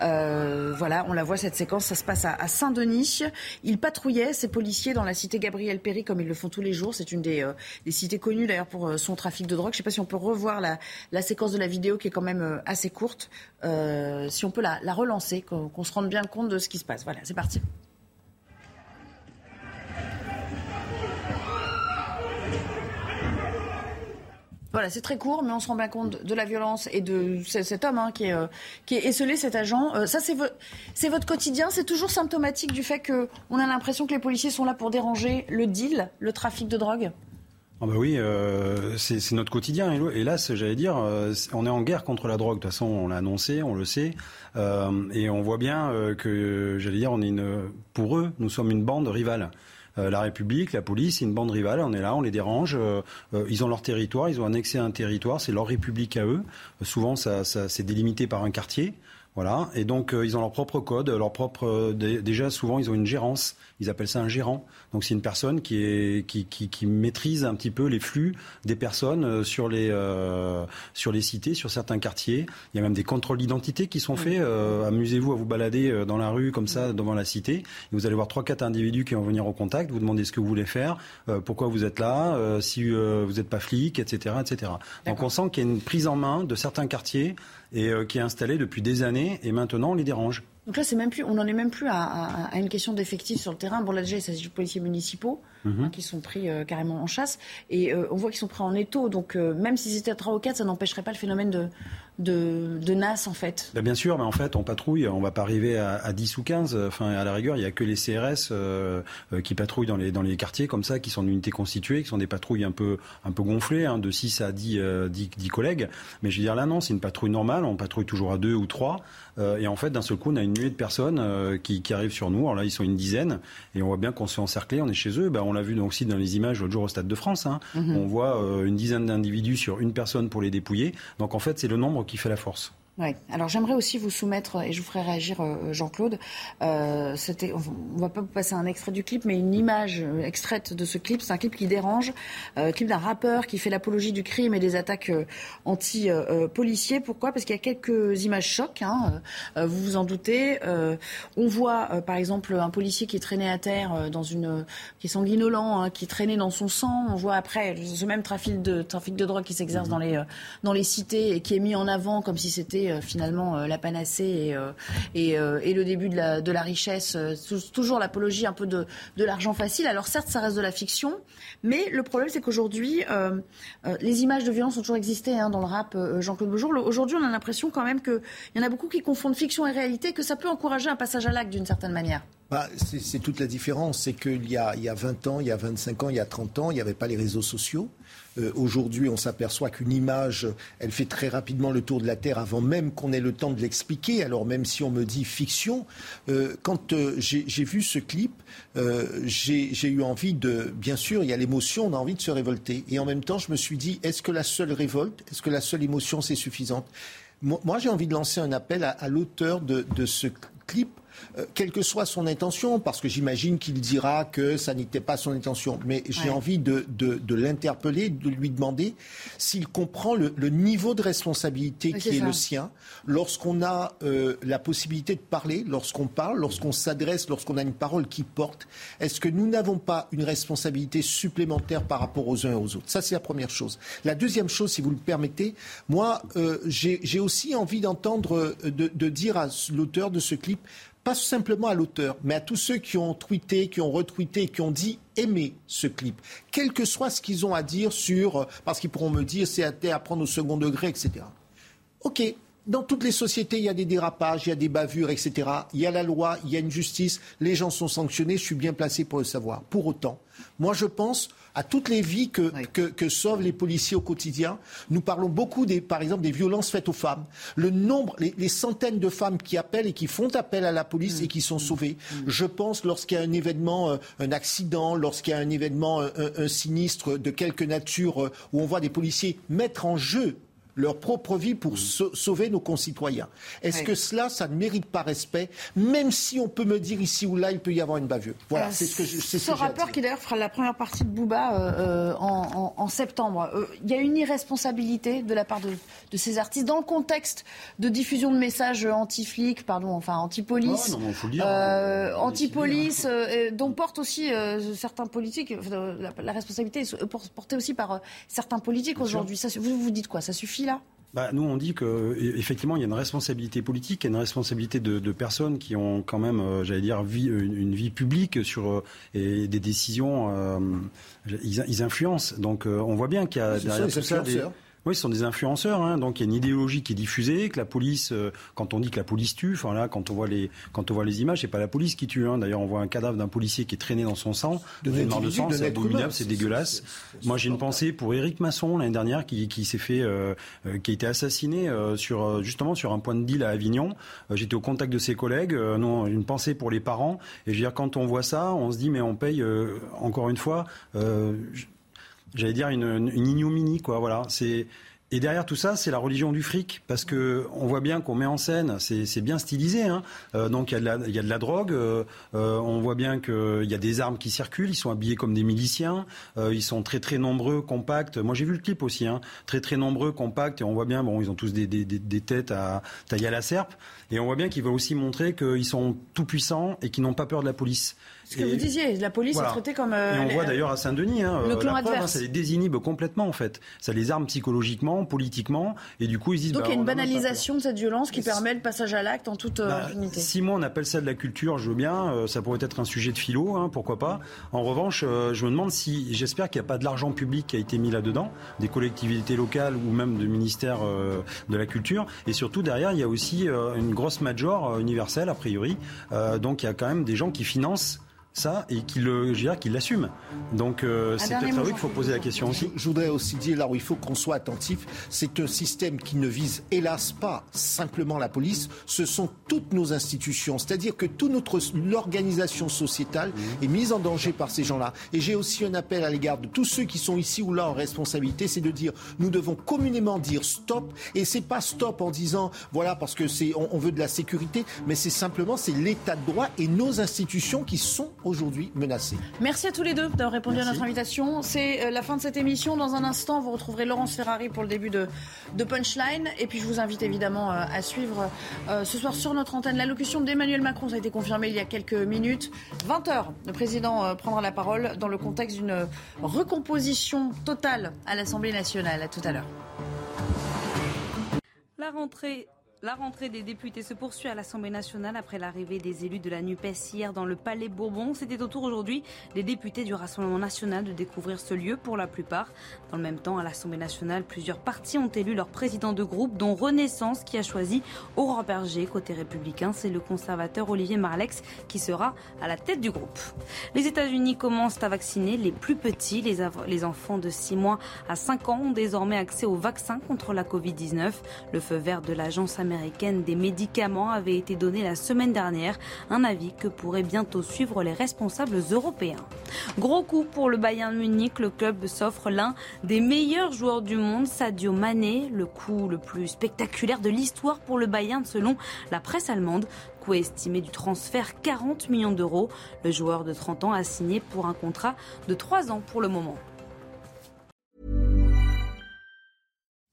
voilà, on la voit cette séquence. Ça se passe à, à Saint-Denis. Ils patrouillaient, ces policiers, dans la cité Gabriel Péry comme ils le font tous les jours. C'est une des, euh, cités connues d'ailleurs pour euh, son trafic de drogue. Je ne sais pas si on peut revoir la, séquence de la vidéo qui est quand même euh, assez courte. si on peut la relancer, qu'on se rende bien compte de ce qui se passe. Voilà, c'est parti. Voilà, c'est très court, mais on se rend bien compte de la violence et de cet homme hein, qui, est, euh, qui est esselé, cet agent. Euh, ça, c'est, votre quotidien. C'est toujours symptomatique du fait qu'on a l'impression que les policiers sont là pour déranger le deal, le trafic de drogue? Ah bah oui, euh, c'est, notre quotidien. Hélas, j'allais dire, on est en guerre contre la drogue. De toute façon, on l'a annoncé, on le sait, et on voit bien que, j'allais dire, on est une, pour eux, nous sommes une bande rivale. Euh, la République, la police, c'est une bande rivale. On est là, on les dérange. Euh, euh, ils ont leur territoire, ils ont annexé un territoire, c'est leur République à eux. souvent, ça, ça c'est délimité par un quartier. Voilà. Et donc, ils ont leur propre code, leur propre. déjà, souvent, ils ont une gérance. Ils appellent ça un gérant. Donc c'est une personne qui, est, qui, qui, qui, maîtrise un petit peu les flux des personnes euh, sur les, euh, sur les cités, sur certains quartiers. Il y a même des contrôles d'identité qui sont faits. Euh, amusez-vous à vous balader euh, dans la rue comme ça devant la cité. Et vous allez voir trois quatre individus qui vont venir au contact, vous demandez ce que vous voulez faire, pourquoi vous êtes là, si vous n'êtes pas flic, etc., etc. Donc on sent qu'il y a une prise en main de certains quartiers et qui est installée depuis des années et maintenant on les dérange. Donc là, c'est même plus, on n'en est même plus à, une question d'effectifs sur le terrain. Bon, là déjà, il s'agit de policiers municipaux mhm. hein, qui sont pris euh, carrément en chasse, et euh, on voit qu'ils sont pris en étau. Donc euh, même si c'était à 3 ou 4, ça n'empêcherait pas le phénomène de, de, de NAS en fait. Bah, bien sûr, mais en fait, on patrouille, on va pas arriver à, à 10 ou 15. Enfin, à la rigueur, il y a que les CRS qui patrouillent dans les dans les quartiers comme ça, qui sont unités constituées, qui sont des patrouilles un peu un peu gonflées, hein, de 6 à 10, 10, 10 collègues. Mais je veux dire là, non, c'est une patrouille normale. On patrouille toujours à 2 ou 3. et en fait, d'un seul coup, on a une nuée de personnes euh, qui, arrivent sur nous. Alors là, ils sont une dizaine et on voit bien qu'on se fait encercler, on est chez eux. Ben, on l'a vu donc aussi dans les images l'autre jour au Stade de France. Hein. Mhm. On voit euh, une dizaine d'individus sur une personne pour les dépouiller. Donc en fait, c'est le nombre qui fait la force. Oui. Alors j'aimerais aussi vous soumettre, et je vous ferai réagir euh, Jean-Claude, euh, on va pas vous passer un extrait du clip, mais une image euh, extraite de ce clip. C'est un clip qui dérange, euh, clip d'un rappeur qui fait l'apologie du crime et des attaques euh, anti-policiers. Pourquoi? Parce qu'il y a quelques images chocs, hein, vous vous en doutez. on voit par exemple un policier qui est traîné à terre dans une... qui est sanguinolent, hein, qui est traîné dans son sang. On voit après ce même trafic de, trafic de drogue qui s'exerce dans les, dans les cités et qui est mis en avant comme si c'était euh, finalement euh, la panacée et, euh, et, le début de la, richesse, toujours l'apologie un peu de, l'argent facile. Alors certes, ça reste de la fiction, mais le problème c'est qu'aujourd'hui, les images de violence ont toujours existé hein, dans le rap, Jean-Claude Beaujour. Aujourd'hui, on a l'impression quand même qu'il y en a beaucoup qui confondent fiction et réalité, que ça peut encourager un passage à l'acte d'une certaine manière. Bah, c'est toute la différence. C'est qu'il y a 20 ans, il y a 25 ans, il y a 30 ans, il n'y avait pas les réseaux sociaux. Euh, aujourd'hui, on s'aperçoit qu'une image, elle fait très rapidement le tour de la Terre avant même qu'on ait le temps de l'expliquer. Alors même si on me dit fiction, euh, quand euh, j'ai vu ce clip, j'ai eu envie de, bien sûr, il y a l'émotion, on a envie de se révolter. Et en même temps, je me suis dit, est-ce que la seule révolte, est-ce que la seule émotion, c'est suffisante? Moi, j'ai envie de lancer un appel à, l'auteur de, de ce clip euh, quelle que soit son intention, parce que j'imagine qu'il dira que ça n'était pas son intention. Mais j'ai envie de, l'interpeller, de lui demander s'il comprend le, niveau de responsabilité qui est le sien lorsqu'on a euh, la possibilité de parler, lorsqu'on parle, lorsqu'on s'adresse, lorsqu'on a une parole qui porte. Est-ce que nous n'avons pas une responsabilité supplémentaire par rapport aux uns et aux autres? Ça, c'est la première chose. La deuxième chose, si vous le permettez, moi, euh, j'ai aussi envie d'entendre, de, de dire à l'auteur de ce clip, pas simplement à l'auteur, mais à tous ceux qui ont tweeté, qui ont retweeté, qui ont dit aimer ce clip, quel que soit ce qu'ils ont à dire sur, euh, parce qu'ils pourront me dire c'est à prendre au second degré, etc. Ok, dans toutes les sociétés, il y a des dérapages, il y a des bavures, etc. Il y a la loi, il y a une justice, les gens sont sanctionnés, je suis bien placé pour le savoir. Pour autant, moi je pense à toutes les vies que, que, sauvent les policiers au quotidien. Nous parlons beaucoup, des, par exemple, des violences faites aux femmes. Le nombre, les, centaines de femmes qui appellent et qui font appel à la police et qui sont sauvées. Je pense lorsqu'il y a un événement, euh, un accident, lorsqu'il y a un événement, un sinistre de quelque nature, euh, où on voit des policiers mettre en jeu leur propre vie pour sauver nos concitoyens. Est-ce que cela, ça ne mérite pas respect, même si on peut me dire ici ou là, il peut y avoir une bavure? Voilà, euh, c'est ce que je, Ce, ce rappeur qui d'ailleurs fera la première partie de Booba euh, euh, en, septembre, il y a une irresponsabilité de la part de, ces artistes dans le contexte de diffusion de messages anti-flics, pardon, enfin anti-police, hein. anti-police, dont portent aussi certains politiques. La, responsabilité est portée aussi par certains politiques aujourd'hui. Vous vous dites quoi? Ça suffit? Bah, nous, on dit que effectivement, il y a une responsabilité politique, il y a une responsabilité de, personnes qui ont quand même, euh, j'allais dire, une, vie publique sur euh, et des décisions. Euh, ils, influencent. Donc, on voit bien qu'il y a derrière tout ça des, oui, ce sont des influenceurs. Hein, donc il y a une idéologie qui est diffusée, que la police, euh, quand on dit que la police tue, enfin là, quand on voit les, quand on voit les images, c'est pas la police qui tue. Hein. D'ailleurs, on voit un cadavre d'un policier qui est traîné dans son sang, de de sang, c'est abominable, c'est dégueulasse. Moi, j'ai une pensée pour Éric Masson l'année dernière, qui, qui s'est fait, euh, euh, qui a été assassiné sur justement sur un point de deal à Avignon. J'étais au contact de ses collègues. non, une pensée pour les parents. Et je veux dire, quand on voit ça, on se dit mais on paye encore une fois j'allais dire une, une ignominie quoi voilà c'est et derrière tout ça, c'est la religion du fric, parce que on voit bien qu'on met en scène, c'est bien stylisé. Hein. Euh, donc il y, a de la, y a de la drogue, euh, euh, on voit bien qu'il y a des armes qui circulent, ils sont habillés comme des miliciens, ils sont très très nombreux, compacts. Moi j'ai vu le clip aussi, hein. très très nombreux, compacts, et on voit bien, bon, ils ont tous des, des, des têtes à tailler à la serpe, et on voit bien qu'ils veulent aussi montrer qu'ils sont tout puissants et qu'ils n'ont pas peur de la police. Ce que vous disiez, la police est traitée comme. et on voit d'ailleurs à Saint-Denis, hein, le clan la hein, ça les désinhibe complètement en fait. Ça les arme psychologiquement, politiquement, et du coup ils disent. Donc bah, il y a une banalisation de cette violence qui permet le passage à l'acte en toute bah, impunité. Si moi on appelle ça de la culture, je veux bien. Euh, ça pourrait être un sujet de philo, hein, pourquoi pas. En revanche, euh, je me demande si, j'espère qu'il n'y a pas de l'argent public qui a été mis là-dedans, des collectivités locales ou même du ministère euh, de la culture, et surtout derrière il y a aussi une grosse major universelle a priori. donc il y a quand même des gens qui financent ça et qu'il qu'il l'assume. Donc euh, c'est peut-être à eux qu'il faut poser la question aussi. Je, voudrais aussi dire là où il faut qu'on soit attentif, c'est un système qui ne vise hélas pas simplement la police, ce sont toutes nos institutions, c'est-à-dire que toute notre l'organisation sociétale mmh. est mise en danger par ces gens-là. Et j'ai aussi un appel à l'égard de tous ceux qui sont ici ou là en responsabilité, c'est de dire nous devons communément dire stop et c'est pas stop en disant voilà parce que c'est on, veut de la sécurité, mais c'est simplement c'est l'état de droit et nos institutions qui sont aujourd'hui menacées. Merci à tous les deux d'avoir répondu à notre invitation. C'est euh, la fin de cette émission. Dans un instant, vous retrouverez Laurence Ferrari pour le début de, de Punchline. Et puis je vous invite évidemment euh, à suivre euh, ce soir sur notre antenne l'allocution d'Emmanuel Macron. Ça a été confirmé il y a quelques minutes. 20h, le président prendra la parole dans le contexte d'une recomposition totale à l'Assemblée nationale. À tout à l'heure. La rentrée la rentrée des députés se poursuit à l'Assemblée nationale après l'arrivée des élus de la NUPES hier dans le Palais Bourbon. C'était au tour aujourd'hui des députés du Rassemblement national de découvrir ce lieu pour la plupart. Dans le même temps, à l'Assemblée nationale, plusieurs partis ont élu leur président de groupe, dont Renaissance qui a choisi Aurore Berger. Côté républicain, c'est le conservateur Olivier Marlex qui sera à la tête du groupe. Les États-Unis commencent à vacciner les plus petits. Les, les enfants de 6 mois à 5 ans ont désormais accès au vaccin contre la Covid-19. Le feu vert de l'agence américaine des médicaments avait été donné la semaine dernière, un avis que pourraient bientôt suivre les responsables européens. Gros coup pour le Bayern Munich, le club s'offre l'un des meilleurs joueurs du monde, Sadio Mané, le coup le plus spectaculaire de l'histoire pour le Bayern selon la presse allemande coût estimé du transfert 40 millions d'euros. Le joueur de 30 ans a signé pour un contrat de 3 ans pour le moment.